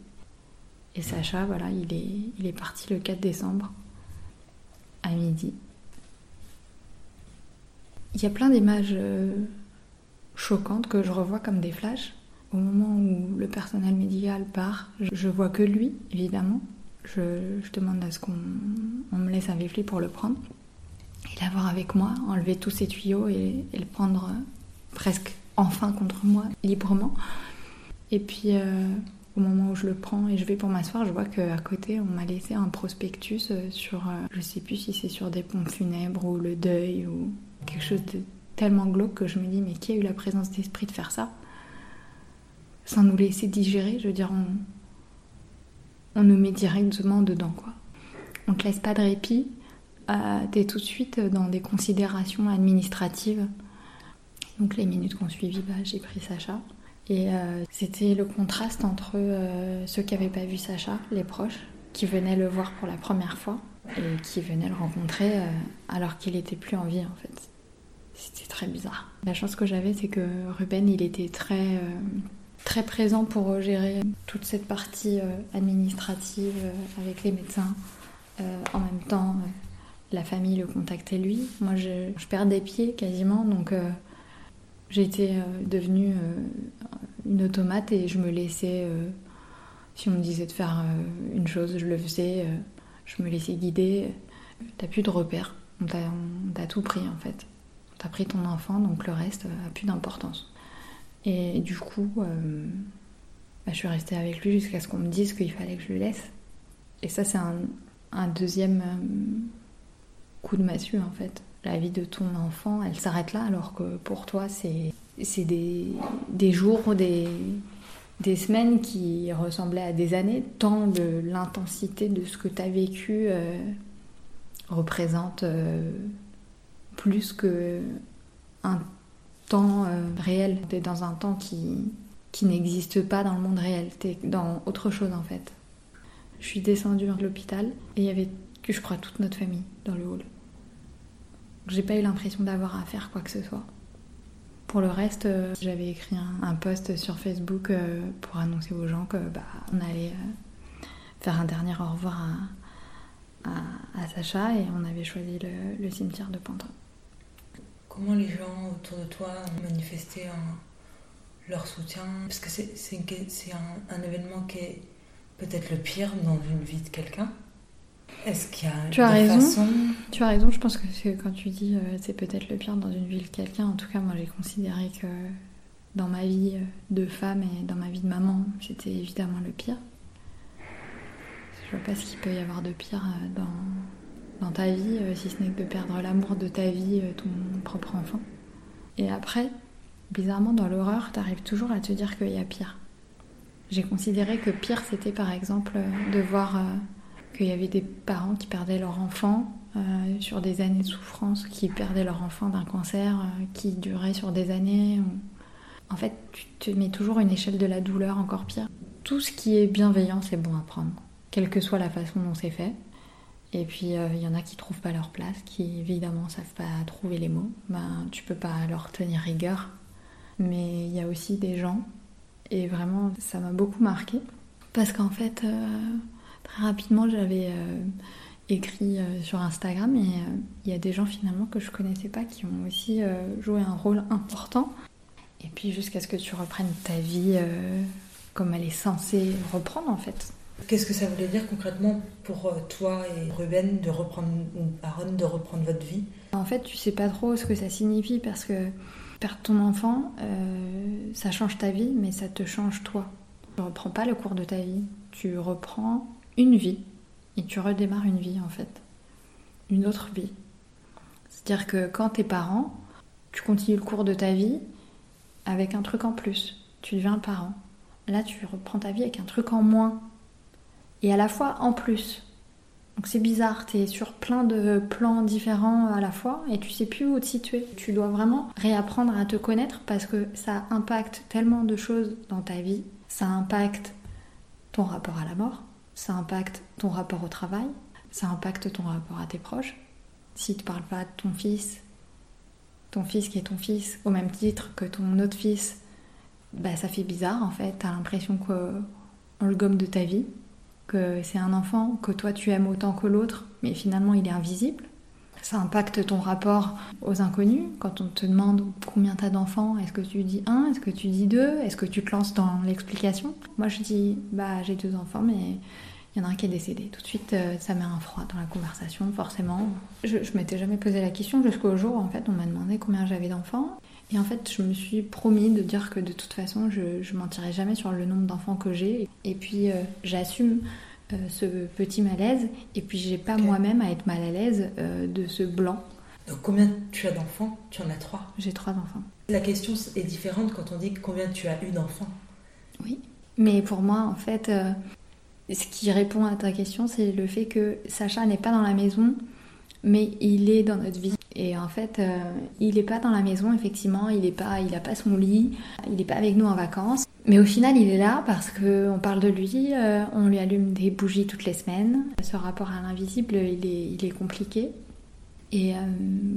Et Sacha, voilà, il est, il est parti le 4 décembre midi. Il y a plein d'images euh, choquantes que je revois comme des flashs. Au moment où le personnel médical part, je vois que lui, évidemment. Je, demande à ce qu'on me laisse un vifli pour le prendre et l'avoir avec moi, enlever tous ces tuyaux et, le prendre euh, presque enfin contre moi, librement. Et puis, euh, au moment où je le prends et je vais pour m'asseoir, je vois qu'à côté, on m'a laissé un prospectus sur, je sais plus si c'est sur des pompes funèbres ou le deuil ou quelque chose de tellement glauque que je me dis mais qui a eu la présence d'esprit de faire ça? Sans nous laisser digérer je veux dire on, on nous met directement dedans quoi. On te laisse pas de répit euh, t'es tout de suite dans des considérations administratives. Donc les minutes qu'on suivit bah, j'ai pris Sacha et euh, c'était le contraste entre euh, ceux qui n'avaient pas vu Sacha les proches qui venaient le voir pour la première fois et qui venaient le rencontrer alors qu'il était plus en vie en fait c'était très bizarre. La chance que j'avais, c'est que Ruben, il était très, euh, très présent pour gérer toute cette partie euh, administrative euh, avec les médecins. en même temps, la famille le contactait lui. Moi, je, je perds des pieds quasiment, donc j'étais devenue une automate et je me laissais. si on me disait de faire une chose, je le faisais. je me laissais guider. T'as plus de repères. On t'a tout pris en fait. T'as pris ton enfant, donc le reste a plus d'importance. Et du coup, euh, bah, je suis restée avec lui jusqu'à ce qu'on me dise qu'il fallait que je le laisse. Et ça, c'est un, deuxième euh, coup de massue, en fait. La vie de ton enfant, elle s'arrête là, alors que pour toi, c'est des, des jours, des, des semaines qui ressemblaient à des années, tant de l'intensité de ce que tu as vécu euh, représente plus que un temps euh, réel. Tu es dans un temps qui, qui n'existe pas dans le monde réel. Tu es dans autre chose en fait. Je suis descendue à l'hôpital et il y avait je crois toute notre famille dans le hall. J'ai pas eu l'impression d'avoir à faire quoi que ce soit. Pour le reste, euh, j'avais écrit un, post sur Facebook euh, pour annoncer aux gens que bah, on allait euh, faire un dernier au revoir à, Sacha et on avait choisi le, cimetière de Pantin. Comment les gens autour de toi ont manifesté leur soutien? Parce que c'est un, un événement qui est peut-être le pire dans une vie de quelqu'un. Est-ce qu'il y a tu as raison. Tu as raison. Je pense que quand tu dis euh, c'est peut-être le pire dans une vie de quelqu'un, en tout cas moi j'ai considéré que dans ma vie euh, de femme et dans ma vie de maman, c'était évidemment le pire. Je vois pas ce qu'il peut y avoir de pire euh, dans, dans ta vie, si ce n'est que de perdre l'amour de ta vie, ton propre enfant. Et après, bizarrement dans l'horreur, tu arrives toujours à te dire qu'il y a pire. J'ai considéré que pire c'était par exemple de voir qu'il y avait des parents qui perdaient leur enfant euh, sur des années de souffrance, qui perdaient leur enfant d'un cancer euh, qui durait sur des années. En fait, tu te mets toujours une échelle de la douleur encore pire. Tout ce qui est bienveillant, c'est bon à prendre, quelle que soit la façon dont c'est fait. Et puis, euh, il y en a qui trouvent pas leur place, qui évidemment savent pas trouver les mots. Ben, tu peux pas leur tenir rigueur. Mais il y a aussi des gens, et vraiment, ça m'a beaucoup marqué, parce qu'en fait, Très rapidement, j'avais euh, écrit euh, sur Instagram et euh, il y a des gens finalement que je connaissais pas qui ont aussi joué un rôle important. Et puis jusqu'à ce que tu reprennes ta vie comme elle est censée reprendre en fait. Qu'est-ce que ça voulait dire concrètement pour toi et Ruben de reprendre, ou Aaron de reprendre votre vie? En fait, tu sais pas trop ce que ça signifie parce que perdre ton enfant, ça change ta vie, mais ça te change toi. Tu reprends pas le cours de ta vie, tu reprends une vie et tu redémarres une vie en fait. Une autre vie. C'est-à-dire que quand t'es parent, tu continues le cours de ta vie avec un truc en plus. Tu deviens parent. Là, tu reprends ta vie avec un truc en moins. Et à la fois en plus. Donc c'est bizarre, tu es sur plein de plans différents à la fois et tu sais plus où te situer. Tu dois vraiment réapprendre à te connaître parce que ça impacte tellement de choses dans ta vie. Ça impacte ton rapport à la mort, ça impacte ton rapport au travail, ça impacte ton rapport à tes proches. Si tu parles pas de ton fils, ton fils qui est ton fils, au même titre que ton autre fils, bah ça fait bizarre en fait. T'as l'impression qu'on le gomme de ta vie, que c'est un enfant que toi tu aimes autant que l'autre, mais finalement il est invisible. Ça impacte ton rapport aux inconnus. Quand on te demande combien t'as d'enfants, est-ce que tu dis un, est-ce que tu dis deux, est-ce que tu te lances dans l'explication? Moi je dis bah j'ai deux enfants, mais il y en a un qui est décédé. Tout de suite, euh, ça met un froid dans la conversation, forcément. Je, m'étais jamais posé la question jusqu'au jour en fait on m'a demandé combien j'avais d'enfants. Et en fait, je me suis promis de dire que de toute façon, je, je mentirais jamais sur le nombre d'enfants que j'ai. Et puis, euh, j'assume ce petit malaise. Et puis j'ai pas moi-même à être mal à l'aise euh, de ce blanc. Donc combien tu as d'enfants? Tu en as trois J'ai trois enfants. La question est différente quand on dit combien tu as eu d'enfants. Oui, mais pour moi en fait, euh, ce qui répond à ta question, c'est le fait que Sacha n'est pas dans la maison, mais il est dans notre vie. Et en fait, il n'est pas dans la maison, effectivement, il n'a pas, pas son lit, il n'est pas avec nous en vacances. Mais au final, il est là parce qu'on parle de lui, euh, on lui allume des bougies toutes les semaines. Ce rapport à l'invisible, il est, il est compliqué. Et euh,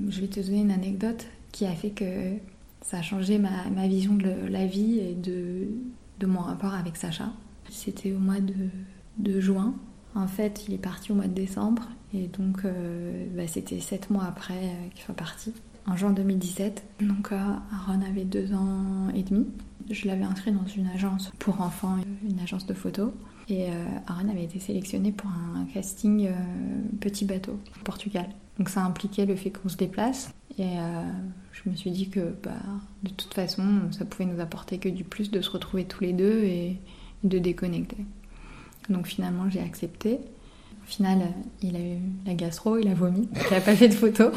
je vais te donner une anecdote qui a fait que ça a changé ma, vision de la vie et de, mon rapport avec Sacha. C'était au mois de, juin. En fait, il est parti au mois de décembre et donc euh, bah, c'était sept mois après qu'il soit parti, en juin 2017. Donc Aaron avait deux ans et demi. Je l'avais inscrit dans une agence pour enfants, une agence de photos. Et euh, Aaron avait été sélectionné pour un casting euh, petit bateau au Portugal. Donc ça impliquait le fait qu'on se déplace. Et euh, je me suis dit que bah, de toute façon, ça pouvait nous apporter que du plus de se retrouver tous les deux et, de déconnecter. Donc finalement, j'ai accepté. Au final, il a eu la gastro, il a vomi, il n'a pas fait de photos.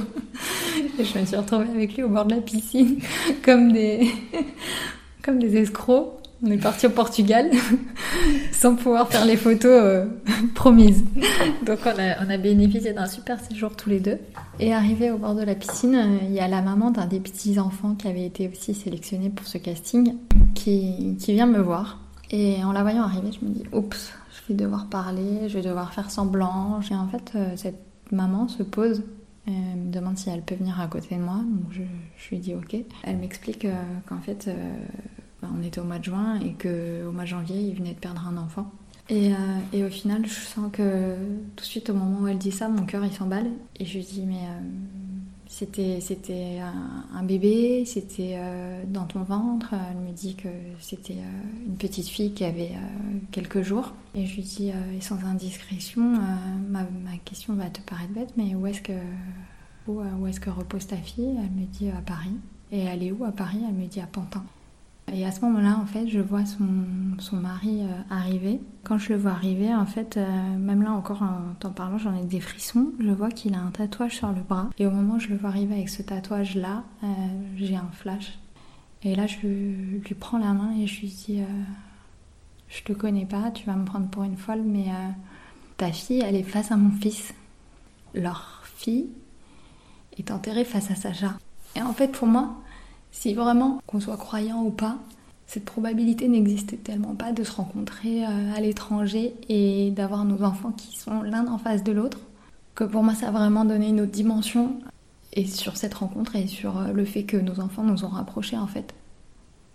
Et je me suis retrouvée avec lui au bord de la piscine, comme des, comme des escrocs. On est parti au Portugal sans pouvoir faire les photos euh, promises. Donc on a, on a bénéficié d'un super séjour tous les deux. Et arrivé au bord de la piscine, euh, il y a la maman d'un des petits enfants qui avait été aussi sélectionné pour ce casting qui, qui vient me voir. Et en la voyant arriver, je me dis, oups, je vais devoir parler, je vais devoir faire semblant. Et en fait, euh, cette maman se pose Elle me demande si elle peut venir à côté de moi, donc je, lui dis ok. Elle m'explique euh, qu'en fait, euh, bah, on était au mois de juin et qu'au mois de janvier, il venait de perdre un enfant. Et, et, au final, je sens que tout de suite, au moment où elle dit ça, mon cœur il s'emballe. Et je lui dis mais c'était c'était un, bébé, c'était dans ton ventre. Elle me dit que c'était une petite fille qui avait quelques jours. Et je lui dis, sans indiscrétion, ma, question va te paraître bête, mais où est-ce que où est-ce que repose ta fille? Elle me dit à Paris. Et elle est où à Paris? Elle me dit à Pantin. Et à ce moment-là, en fait, je vois son, mari euh, arriver. Quand je le vois arriver, en fait, euh, même là encore en t'en parlant, j'en ai des frissons. Je vois qu'il a un tatouage sur le bras. Et au moment où je le vois arriver avec ce tatouage-là, euh, j'ai un flash. Et là, je lui prends la main et je lui dis Je te connais pas, tu vas me prendre pour une folle, mais ta fille, elle est face à mon fils. Leur fille est enterrée face à Sacha. Et en fait, pour moi, si vraiment, qu'on soit croyant ou pas, cette probabilité n'existait tellement pas de se rencontrer euh, à l'étranger et d'avoir nos enfants qui sont l'un en face de l'autre, que pour moi ça a vraiment donné une autre dimension et sur cette rencontre et sur euh, le fait que nos enfants nous ont rapprochés en fait.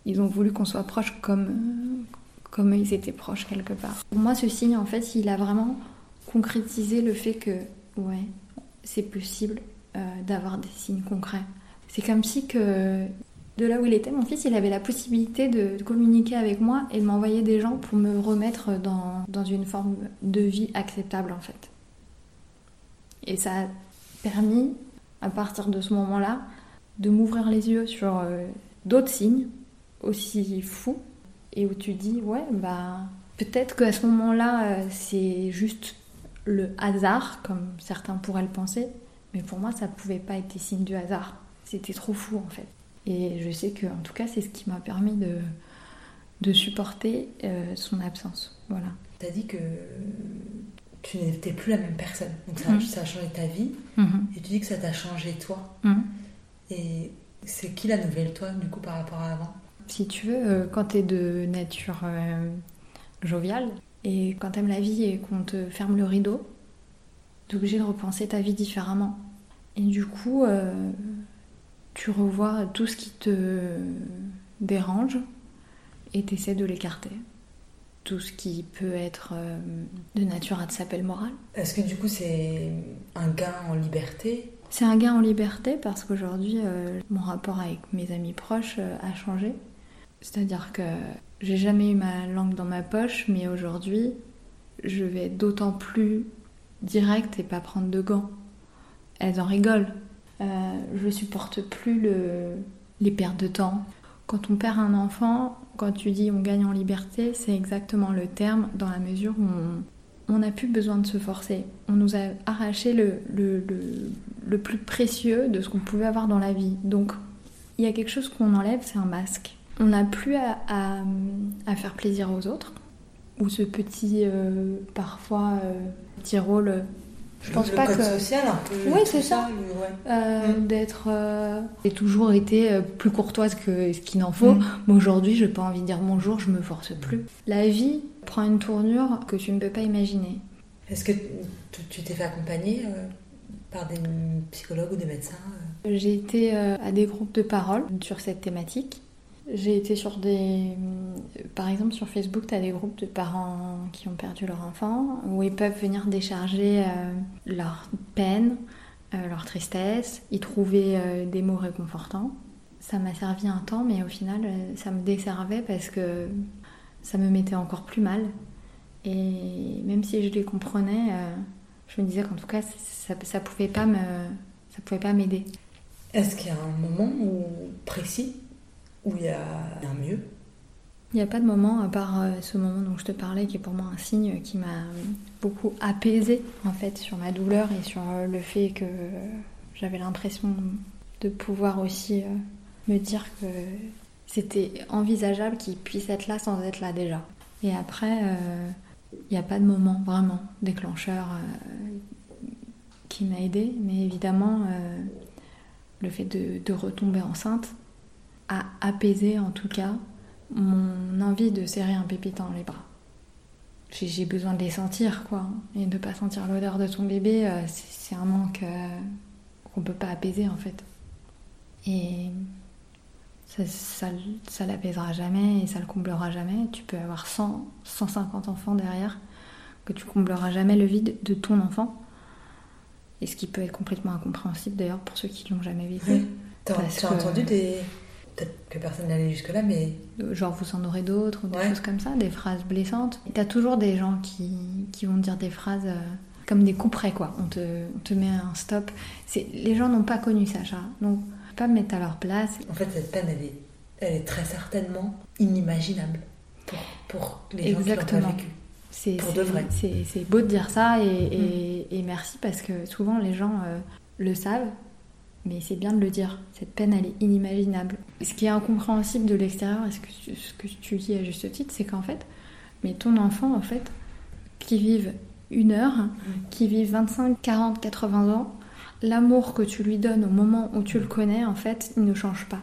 Ils ont voulu qu'on soit proches comme, euh, comme ils étaient proches quelque part. Pour moi ce signe en fait il a vraiment concrétisé le fait que ouais c'est possible d'avoir des signes concrets. C'est comme si que de là où il était, mon fils, il avait la possibilité de communiquer avec moi et de m'envoyer des gens pour me remettre dans, dans, une forme de vie acceptable en fait. Et ça a permis, à partir de ce moment-là, de m'ouvrir les yeux sur euh, d'autres signes aussi fous et où tu dis, ouais, bah peut-être qu'à ce moment-là, euh, c'est juste le hasard, comme certains pourraient le penser, mais pour moi, ça pouvait pas être des signes du hasard. C'était trop fou en fait. Et je sais que, en tout cas, c'est ce qui m'a permis de, de supporter euh, son absence. Voilà. Tu as dit que tu n'étais plus la même personne. Donc ça, ça a changé ta vie. Mhm. Et tu dis que ça t'a changé toi. Mhm. Et c'est qui la nouvelle toi, du coup, par rapport à avant? Si tu veux, euh, quand tu es de nature euh, joviale, et quand t'aimes la vie et qu'on te ferme le rideau, t'es obligé de repenser ta vie différemment. Et du coup, tu revois tout ce qui te dérange et tu essaies de l'écarter. Tout ce qui peut être euh, de nature à te s'appeler morale. Est-ce que du coup c'est un gain en liberté? C'est un gain en liberté parce qu'aujourd'hui euh, mon rapport avec mes amis proches euh, a changé. C'est-à-dire que j'ai jamais eu ma langue dans ma poche, mais aujourd'hui je vais être d'autant plus directe et pas prendre de gants. Elles en rigolent je supporte plus le, les pertes de temps. Quand on perd un enfant, quand tu dis on gagne en liberté, c'est exactement le terme dans la mesure où on n'a plus besoin de se forcer. On nous a arraché le, le, le, plus précieux de ce qu'on pouvait avoir dans la vie. Donc il y a quelque chose qu'on enlève, c'est un masque. On n'a plus à, à, faire plaisir aux autres, ou ce petit, euh, parfois, euh, petit rôle je pense pas que social un peu oui c'est ça, euh, mm. d'être euh, j'ai toujours été euh, plus courtoise que ce qu'il en faut. Mm. mais aujourd'hui je n'ai pas envie de dire bonjour je me force plus. La vie prend une tournure que tu ne peux pas imaginer. Est-ce que tu t'es fait accompagner par des psychologues ou des médecins j'ai été à des groupes de parole sur cette thématique j'ai été sur des. Par exemple, sur Facebook, tu as des groupes de parents qui ont perdu leur enfant, où ils peuvent venir décharger euh, leur peine, euh, leur tristesse, y trouver euh, des mots réconfortants. Ça m'a servi un temps, mais au final, ça me desservait parce que ça me mettait encore plus mal. Et même si je les comprenais, je me disais qu'en tout cas, ça, ça pouvait pas ça pouvait pas m'aider. Est-ce qu'il y a un moment précis où il y a un mieux Il n'y a pas de moment, à part euh, ce moment dont je te parlais, qui est pour moi un signe qui m'a beaucoup apaisé en fait sur ma douleur et sur euh, le fait que j'avais l'impression de pouvoir aussi euh, me dire que c'était envisageable qu'il puisse être là sans être là déjà. Et après, il n'y a pas de moment vraiment déclencheur qui m'a aidé, mais évidemment, le fait de, retomber enceinte, a apaisé en tout cas mon envie de serrer un pépite dans les bras. J'ai besoin de les sentir, quoi. Et de ne pas sentir l'odeur de ton bébé, euh, c'est un manque euh, qu'on peut pas apaiser en fait. Et ça, ça, ça l'apaisera jamais et ça le comblera jamais. Tu peux avoir 100, 150 enfants derrière, que tu combleras jamais le vide de ton enfant. Et ce qui peut être complètement incompréhensible d'ailleurs pour ceux qui l'ont jamais vécu. Oui. T'as entendu des. Peut-être que personne n'allait jusque-là, mais. Genre vous en aurez d'autres ou des Ouais. choses comme ça, des phrases blessantes. T'as toujours des gens qui, qui vont dire des phrases euh, comme des couperets quoi. On te, on te met un stop. Les gens n'ont pas connu ça, Charles. Donc pas me mettre à leur place. En fait, cette peine, elle est, elle est très certainement inimaginable pour, pour les gens qui l'ont vécu. C'est Pour c'est- de vrai. c'est- c'est beau de dire ça et, Mm. et- et merci parce que souvent les gens euh, le savent, mais c'est bien de le dire. Cette peine, elle est inimaginable. Ce qui est incompréhensible de l'extérieur, et ce que, tu, ce que tu dis à juste titre, c'est qu'en fait, mais ton enfant, en fait, qui vive une heure, qui vive 25, 40, 80 ans, l'amour que tu lui donnes au moment où tu le connais, en fait, il ne change pas.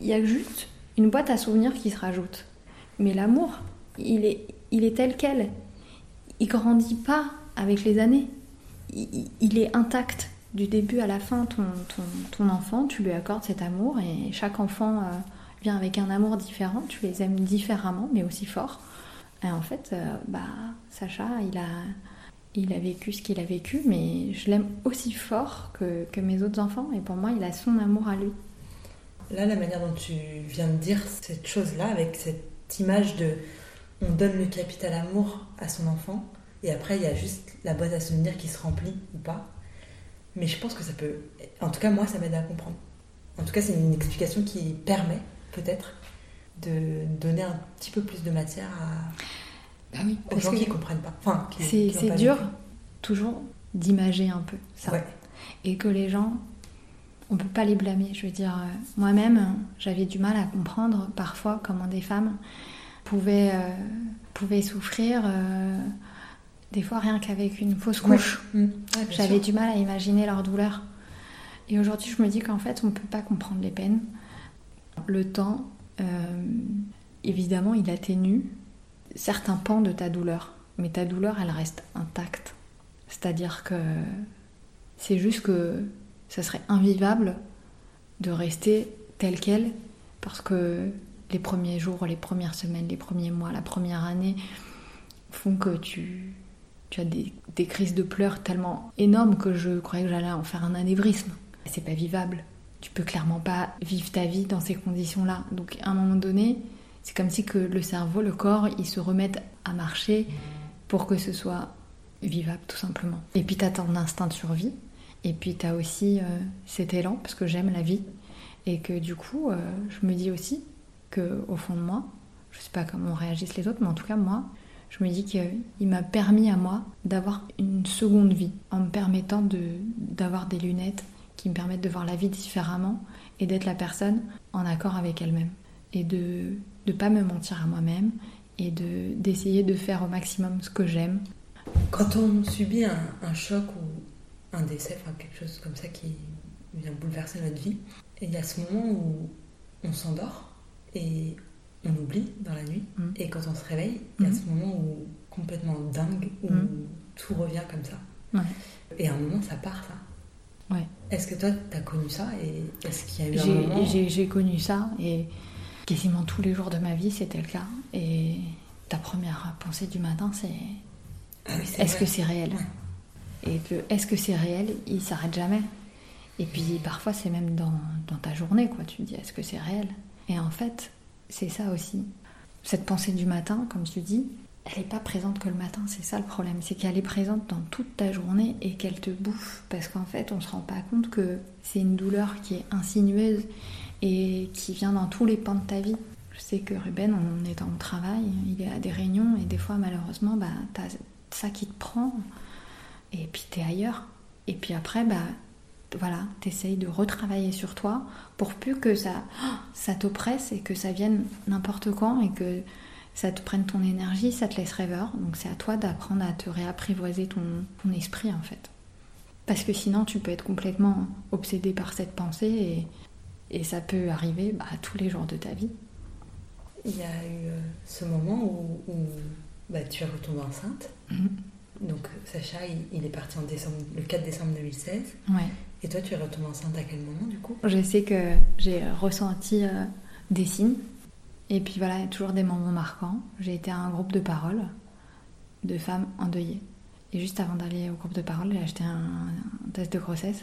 Il y a juste une boîte à souvenirs qui se rajoute. Mais l'amour, il est, il est tel quel. Il grandit pas avec les années. Il est intact du début à la fin. Ton, ton, ton enfant, tu lui accordes cet amour et chaque enfant euh, vient avec un amour différent. Tu les aimes différemment, mais aussi fort. Et en fait, euh, bah, Sacha, il a, il a vécu ce qu'il a vécu, mais je l'aime aussi fort que, que mes autres enfants. Et pour moi, il a son amour à lui. Là, la manière dont tu viens de dire cette chose-là, avec cette image de on donne le capital amour à son enfant, et après il y a juste la boîte à souvenirs qui se remplit ou pas. Mais je pense que ça peut. En tout cas, moi, ça m'aide à comprendre. En tout cas, c'est une explication qui permet, peut-être, de donner un petit peu plus de matière à... Bah oui, aux gens qui comprennent pas. Enfin, qui, c'est dur, vécu. toujours, d'imager un peu ça. Ouais. Et que les gens, on peut pas les blâmer. Je veux dire, euh, moi-même, j'avais du mal à comprendre parfois comment des femmes pouvaient, euh, pouvaient souffrir, euh, des fois rien qu'avec une fausse Ouais. couche. Mm. Ouais, bien J'avais sûr. du mal à imaginer leur douleur. Et aujourd'hui, je me dis qu'en fait, on ne peut pas comprendre les peines. Le temps, euh, évidemment, il atténue certains pans de ta douleur. Mais ta douleur, elle reste intacte. C'est-à-dire que c'est juste que ça serait invivable de rester tel quel parce que les premiers jours, les premières semaines, les premiers mois, la première année font que tu, tu as des, crises de pleurs tellement énormes que je croyais que j'allais en faire un anévrisme. C'est pas vivable. Tu peux clairement pas vivre ta vie dans ces conditions-là. Donc à un moment donné, c'est comme si que le cerveau, le corps, ils se remettent à marcher pour que ce soit vivable tout simplement. Et puis tu as ton instinct de survie. Et puis tu as aussi euh, cet élan, parce que j'aime la vie. Et que du coup, euh, je me dis aussi que au fond de moi, je sais pas comment réagissent les autres, mais en tout cas moi, je me dis qu'il m'a permis à moi d'avoir une seconde vie en me permettant d'avoir des lunettes qui me permettent de voir la vie différemment et d'être la personne en accord avec elle-même. Et de ne pas me mentir à moi-même et de, d'essayer de faire au maximum ce que j'aime. Quand on subit un, choc ou un décès, enfin quelque chose comme ça qui vient bouleverser notre vie, il y a ce moment où on s'endort et on oublie dans la nuit, Mm. et quand on se réveille, il y a Mm. ce moment où complètement dingue, où Mm. tout revient comme ça. Ouais. Et à un moment, ça part, ça. Ouais. Est-ce que toi, t'as connu ça et est-ce qu'il y a eu un J'ai, moment j'ai- j'ai connu ça et quasiment tous les jours de ma vie c'était le cas. Et ta première pensée du matin c'est Ah oui, c'est est-ce vrai. que c'est réel? Et le est-ce que c'est réel, il s'arrête jamais. Et puis parfois c'est même dans, dans ta journée quoi, tu te dis est-ce que c'est réel? Et en fait c'est ça aussi. Cette pensée du matin, comme tu dis, elle n'est pas présente que le matin, c'est ça le problème, c'est qu'elle est présente dans toute ta journée et qu'elle te bouffe. Parce qu'en fait, on se rend pas compte que c'est une douleur qui est insinueuse et qui vient dans tous les pans de ta vie. Je sais que Ruben, en étant au travail, il est à des réunions et des fois, malheureusement, bah, t'as ça qui te prend et puis t'es ailleurs. Et puis après, bah, voilà, t'essayes de retravailler sur toi pour plus que ça, ça t'oppresse et que ça vienne n'importe quand et que ça te prenne ton énergie, ça te laisse rêveur. Donc c'est à toi d'apprendre à te réapprivoiser ton, ton esprit en fait. Parce que sinon tu peux être complètement obsédé par cette pensée et, et ça peut arriver bah, tous les jours de ta vie. Il y a eu euh, ce moment où, où, bah, tu es retombée enceinte. Mhm. Donc Sacha, il, il est parti en décembre, le 4 décembre 2016. Ouais. Et toi, tu es retombée enceinte à quel moment du coup? Je sais que j'ai ressenti euh, des signes. Et puis voilà, toujours des moments marquants. J'ai été à un groupe de parole de femmes endeuillées. Et juste avant d'aller au groupe de parole, j'ai acheté un, test de grossesse.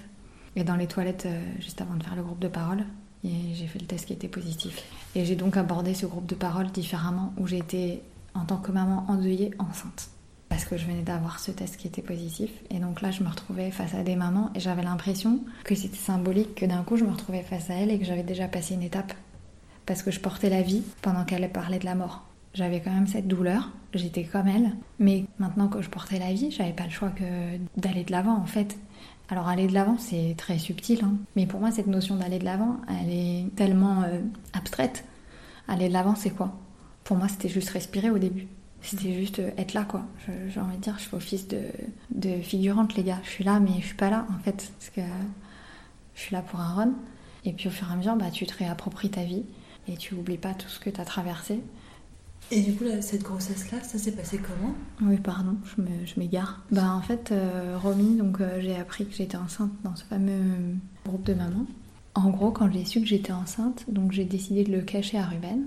Et dans les toilettes, euh, juste avant de faire le groupe de parole, j'ai fait le test qui était positif. Et j'ai donc abordé ce groupe de parole différemment, où j'ai été en tant que maman endeuillée enceinte. Parce que je venais d'avoir ce test qui était positif. Et donc là, je me retrouvais face à des mamans et j'avais l'impression que c'était symbolique, que d'un coup, je me retrouvais face à elles et que j'avais déjà passé une étape. Parce que je portais la vie pendant qu'elle parlait de la mort. J'avais quand même cette douleur, j'étais comme elle. Mais maintenant que je portais la vie, j'avais pas le choix que d'aller de l'avant en fait. Alors aller de l'avant, c'est très subtil, hein. mais pour moi, cette notion d'aller de l'avant, elle est tellement euh, abstraite. Aller de l'avant, c'est quoi? Pour moi, c'était juste respirer au début. C'était juste euh, être là, quoi. J'ai envie de dire, je fais office de, de figurante, les gars. Je suis là, mais je suis pas là, en fait. Parce que je suis là pour un run. Et puis au fur et à mesure, bah, tu te réappropries ta vie et tu oublies pas tout ce que tu as traversé. Et du coup, là, cette grossesse-là, ça s'est passé comment? Oui, pardon, je m'égare. Bah, en fait, euh, Romy, donc euh, j'ai appris que j'étais enceinte dans ce fameux groupe de mamans. En gros, quand j'ai su que j'étais enceinte, donc j'ai décidé de le cacher à Ruben.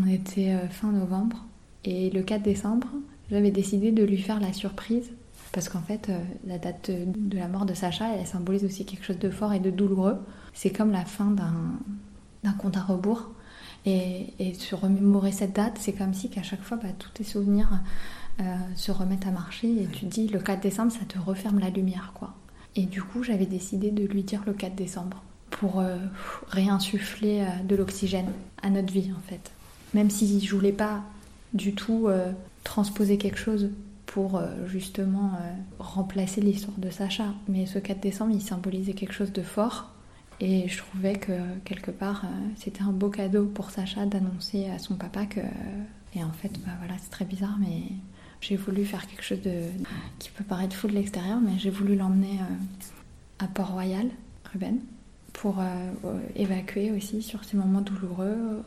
On était euh, fin novembre et le 4 décembre, j'avais décidé de lui faire la surprise parce qu'en fait, euh, la date de, la mort de Sacha, elle symbolise aussi quelque chose de fort et de douloureux. C'est comme la fin d'un compte à rebours. Et, et se remémorer cette date, c'est comme si qu'à chaque fois, bah, tous tes souvenirs euh, se remettent à marcher et tu dis le 4 décembre, ça te referme la lumière, quoi. Et du coup, j'avais décidé de lui dire le 4 décembre pour euh, réinsuffler de l'oxygène à notre vie, en fait. Même si je voulais pas du tout euh, transposer quelque chose pour euh, justement euh, remplacer l'histoire de Sacha. Mais ce 4 décembre, il symbolisait quelque chose de fort. Et je trouvais que quelque part, c'était un beau cadeau pour Sacha d'annoncer à son papa que. Et en fait, bah voilà, c'est très bizarre, mais j'ai voulu faire quelque chose de qui peut paraître fou de l'extérieur, mais j'ai voulu l'emmener à Port-Royal, Ruben, pour évacuer aussi sur ces moments douloureux.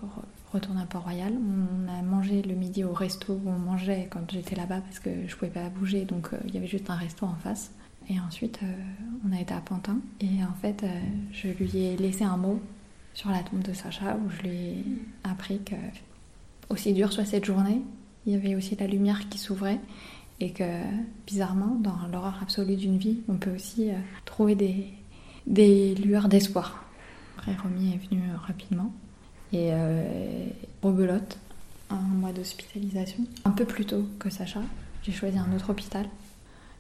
Re- Retourner à Port-Royal. On a mangé le midi au resto où on mangeait quand j'étais là-bas parce que je pouvais pas bouger, donc euh, il y avait juste un resto en face. Et ensuite, euh, on a été à Pantin. Et en fait, euh, je lui ai laissé un mot sur la tombe de Sacha où je lui ai appris que, aussi dur soit cette journée, il y avait aussi la lumière qui s'ouvrait. Et que, bizarrement, dans l'horreur absolue d'une vie, on peut aussi trouver des, des lueurs d'espoir. Après, Romy est venue euh, rapidement. Et euh, rebelote, un mois d'hospitalisation. Un peu plus tôt que Sacha, j'ai choisi un autre hôpital.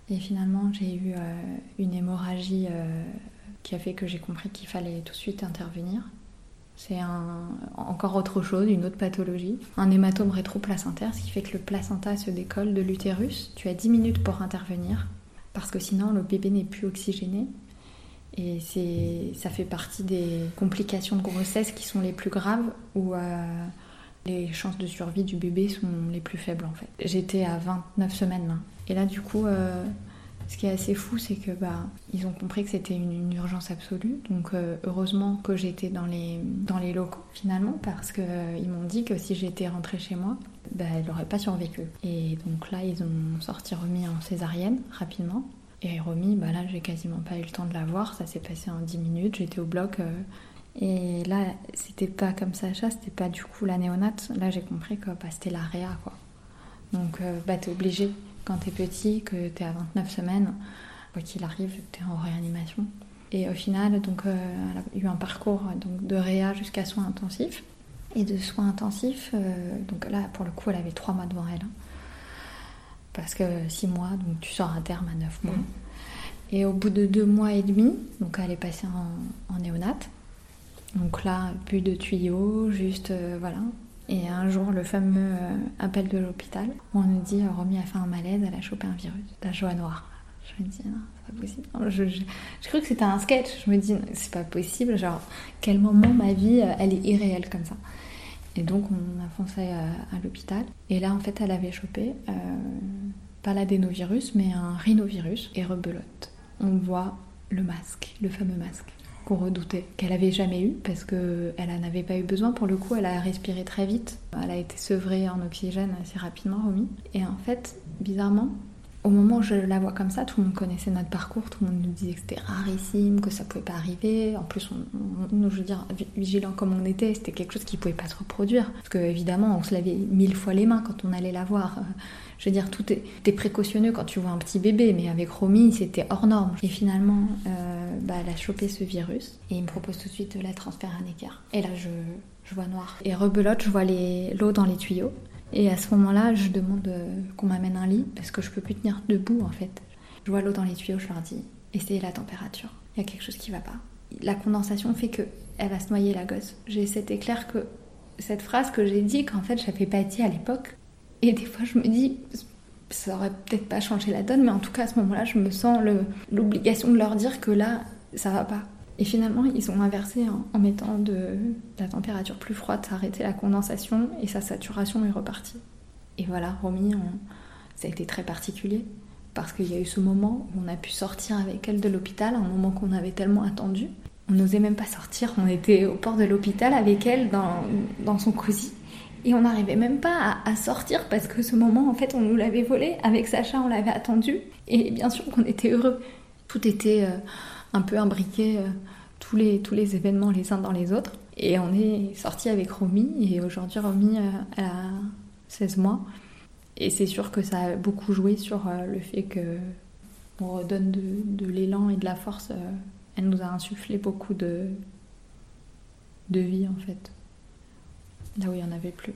Et finalement, j'ai eu euh, une hémorragie euh, qui a fait que j'ai compris qu'il fallait tout de suite intervenir. C'est encore autre chose, une autre pathologie. Un hématome rétroplacentaire, ce qui fait que le placenta se décolle de l'utérus. Tu as 10 minutes pour intervenir, parce que sinon le bébé n'est plus oxygéné. Et c'est, ça fait partie des complications de grossesse qui sont les plus graves, où euh, les chances de survie du bébé sont les plus faibles en fait. J'étais à 29 semaines là. Et là du coup, euh, ce qui est assez fou, c'est que bah, ils ont compris que c'était une, urgence absolue. Donc euh, heureusement que j'étais dans les, dans les locaux finalement, parce qu'ils m'ont dit que si j'étais rentrée chez moi, bah, elle n'aurait pas survécu. Et donc là, ils ont sorti Romy en césarienne rapidement. Et Romy, bah là, j'ai quasiment pas eu le temps de la voir. Ça s'est passé en 10 minutes. J'étais au bloc. euh, et là, c'était pas comme Sacha, c'était pas du coup la néonate. Là, j'ai compris que bah, c'était la réa, quoi. Donc, euh, bah, t'es obligé, quand t'es petit, que t'es à 29 semaines, quoi qu'il arrive, t'es en réanimation. Et au final, donc, euh, elle a eu un parcours donc, de réa jusqu'à soins intensifs. Et de soins intensifs, donc là, pour le coup, elle avait 3 mois devant elle. hein. Parce que 6 mois, donc tu sors à terme à 9 mois. Mhm. Et au bout de 2 mois et demi, donc elle est passée en, en néonate. Donc là, plus de tuyaux, juste euh, voilà. Et un jour, le fameux euh, appel de l'hôpital, on nous dit euh, Romy a fait un malaise, elle a chopé un virus, la joie noire. Je me dis, non, c'est pas possible. Non, Je, je, je cru que c'était un sketch. Je me dis, c'est pas possible. Genre, quel moment ma vie, elle est irréelle comme ça. Et donc, on a foncé à, l'hôpital. Et là, en fait, elle avait chopé, euh, pas l'adénovirus, mais un rhinovirus et rebelote. On voit le masque, le fameux masque qu'on redoutait, qu'elle avait jamais eu parce qu'elle en avait pas eu besoin. Pour le coup, elle a respiré très vite. Elle a été sevrée en oxygène assez rapidement, Romy. Et en fait, bizarrement, au moment où je la vois comme ça, tout le monde connaissait notre parcours, tout le monde nous disait que c'était rarissime, que ça pouvait pas arriver. En plus, on, je veux dire, vigilant comme on était, c'était quelque chose qui pouvait pas se reproduire. Parce que évidemment, on se lavait mille fois les mains quand on allait la voir. Je veux dire, tout est, précautionneux quand tu vois un petit bébé, mais avec Romy, c'était hors norme. Et finalement, euh, bah, elle a chopé ce virus et il me propose tout de suite de la transférer à Necker. Et là, je, je vois noir. Et rebelote, je vois l'eau dans les tuyaux. Et à ce moment-là, je demande euh, qu'on m'amène un lit parce que je peux plus tenir debout en fait. Je vois l'eau dans les tuyaux, je leur dis essayez la température. Il y a quelque chose qui va pas. La condensation fait que elle va se noyer la gosse. J'ai cet éclair que cette phrase que j'ai dit qu'en fait j'avais pas dit à l'époque. Et des fois je me dis ça aurait peut-être pas changé la donne, mais en tout cas à ce moment-là je me sens l'obligation de leur dire que là ça va pas. Et finalement, ils ont inversé en, mettant de, la température plus froide, ça a arrêté la condensation et sa saturation est repartie. Et voilà, Romy, ça a été très particulier parce qu'il y a eu ce moment où on a pu sortir avec elle de l'hôpital, un moment qu'on avait tellement attendu. On n'osait même pas sortir, on était au port de l'hôpital avec elle dans, son cosy. Et on n'arrivait même pas à, sortir parce que ce moment, en fait, on nous l'avait volé. Avec Sacha, on l'avait attendu. Et bien sûr qu'on était heureux. Tout était... Euh, un peu imbriqué euh, tous, les, tous les événements les uns dans les autres. Et on est sorti avec Romy, et aujourd'hui Romy euh, a 16 mois. Et c'est sûr que ça a beaucoup joué sur euh, le fait que on redonne de, de l'élan et de la force. Elle nous a insufflé beaucoup de, de vie en fait, là où il n'y en avait plus.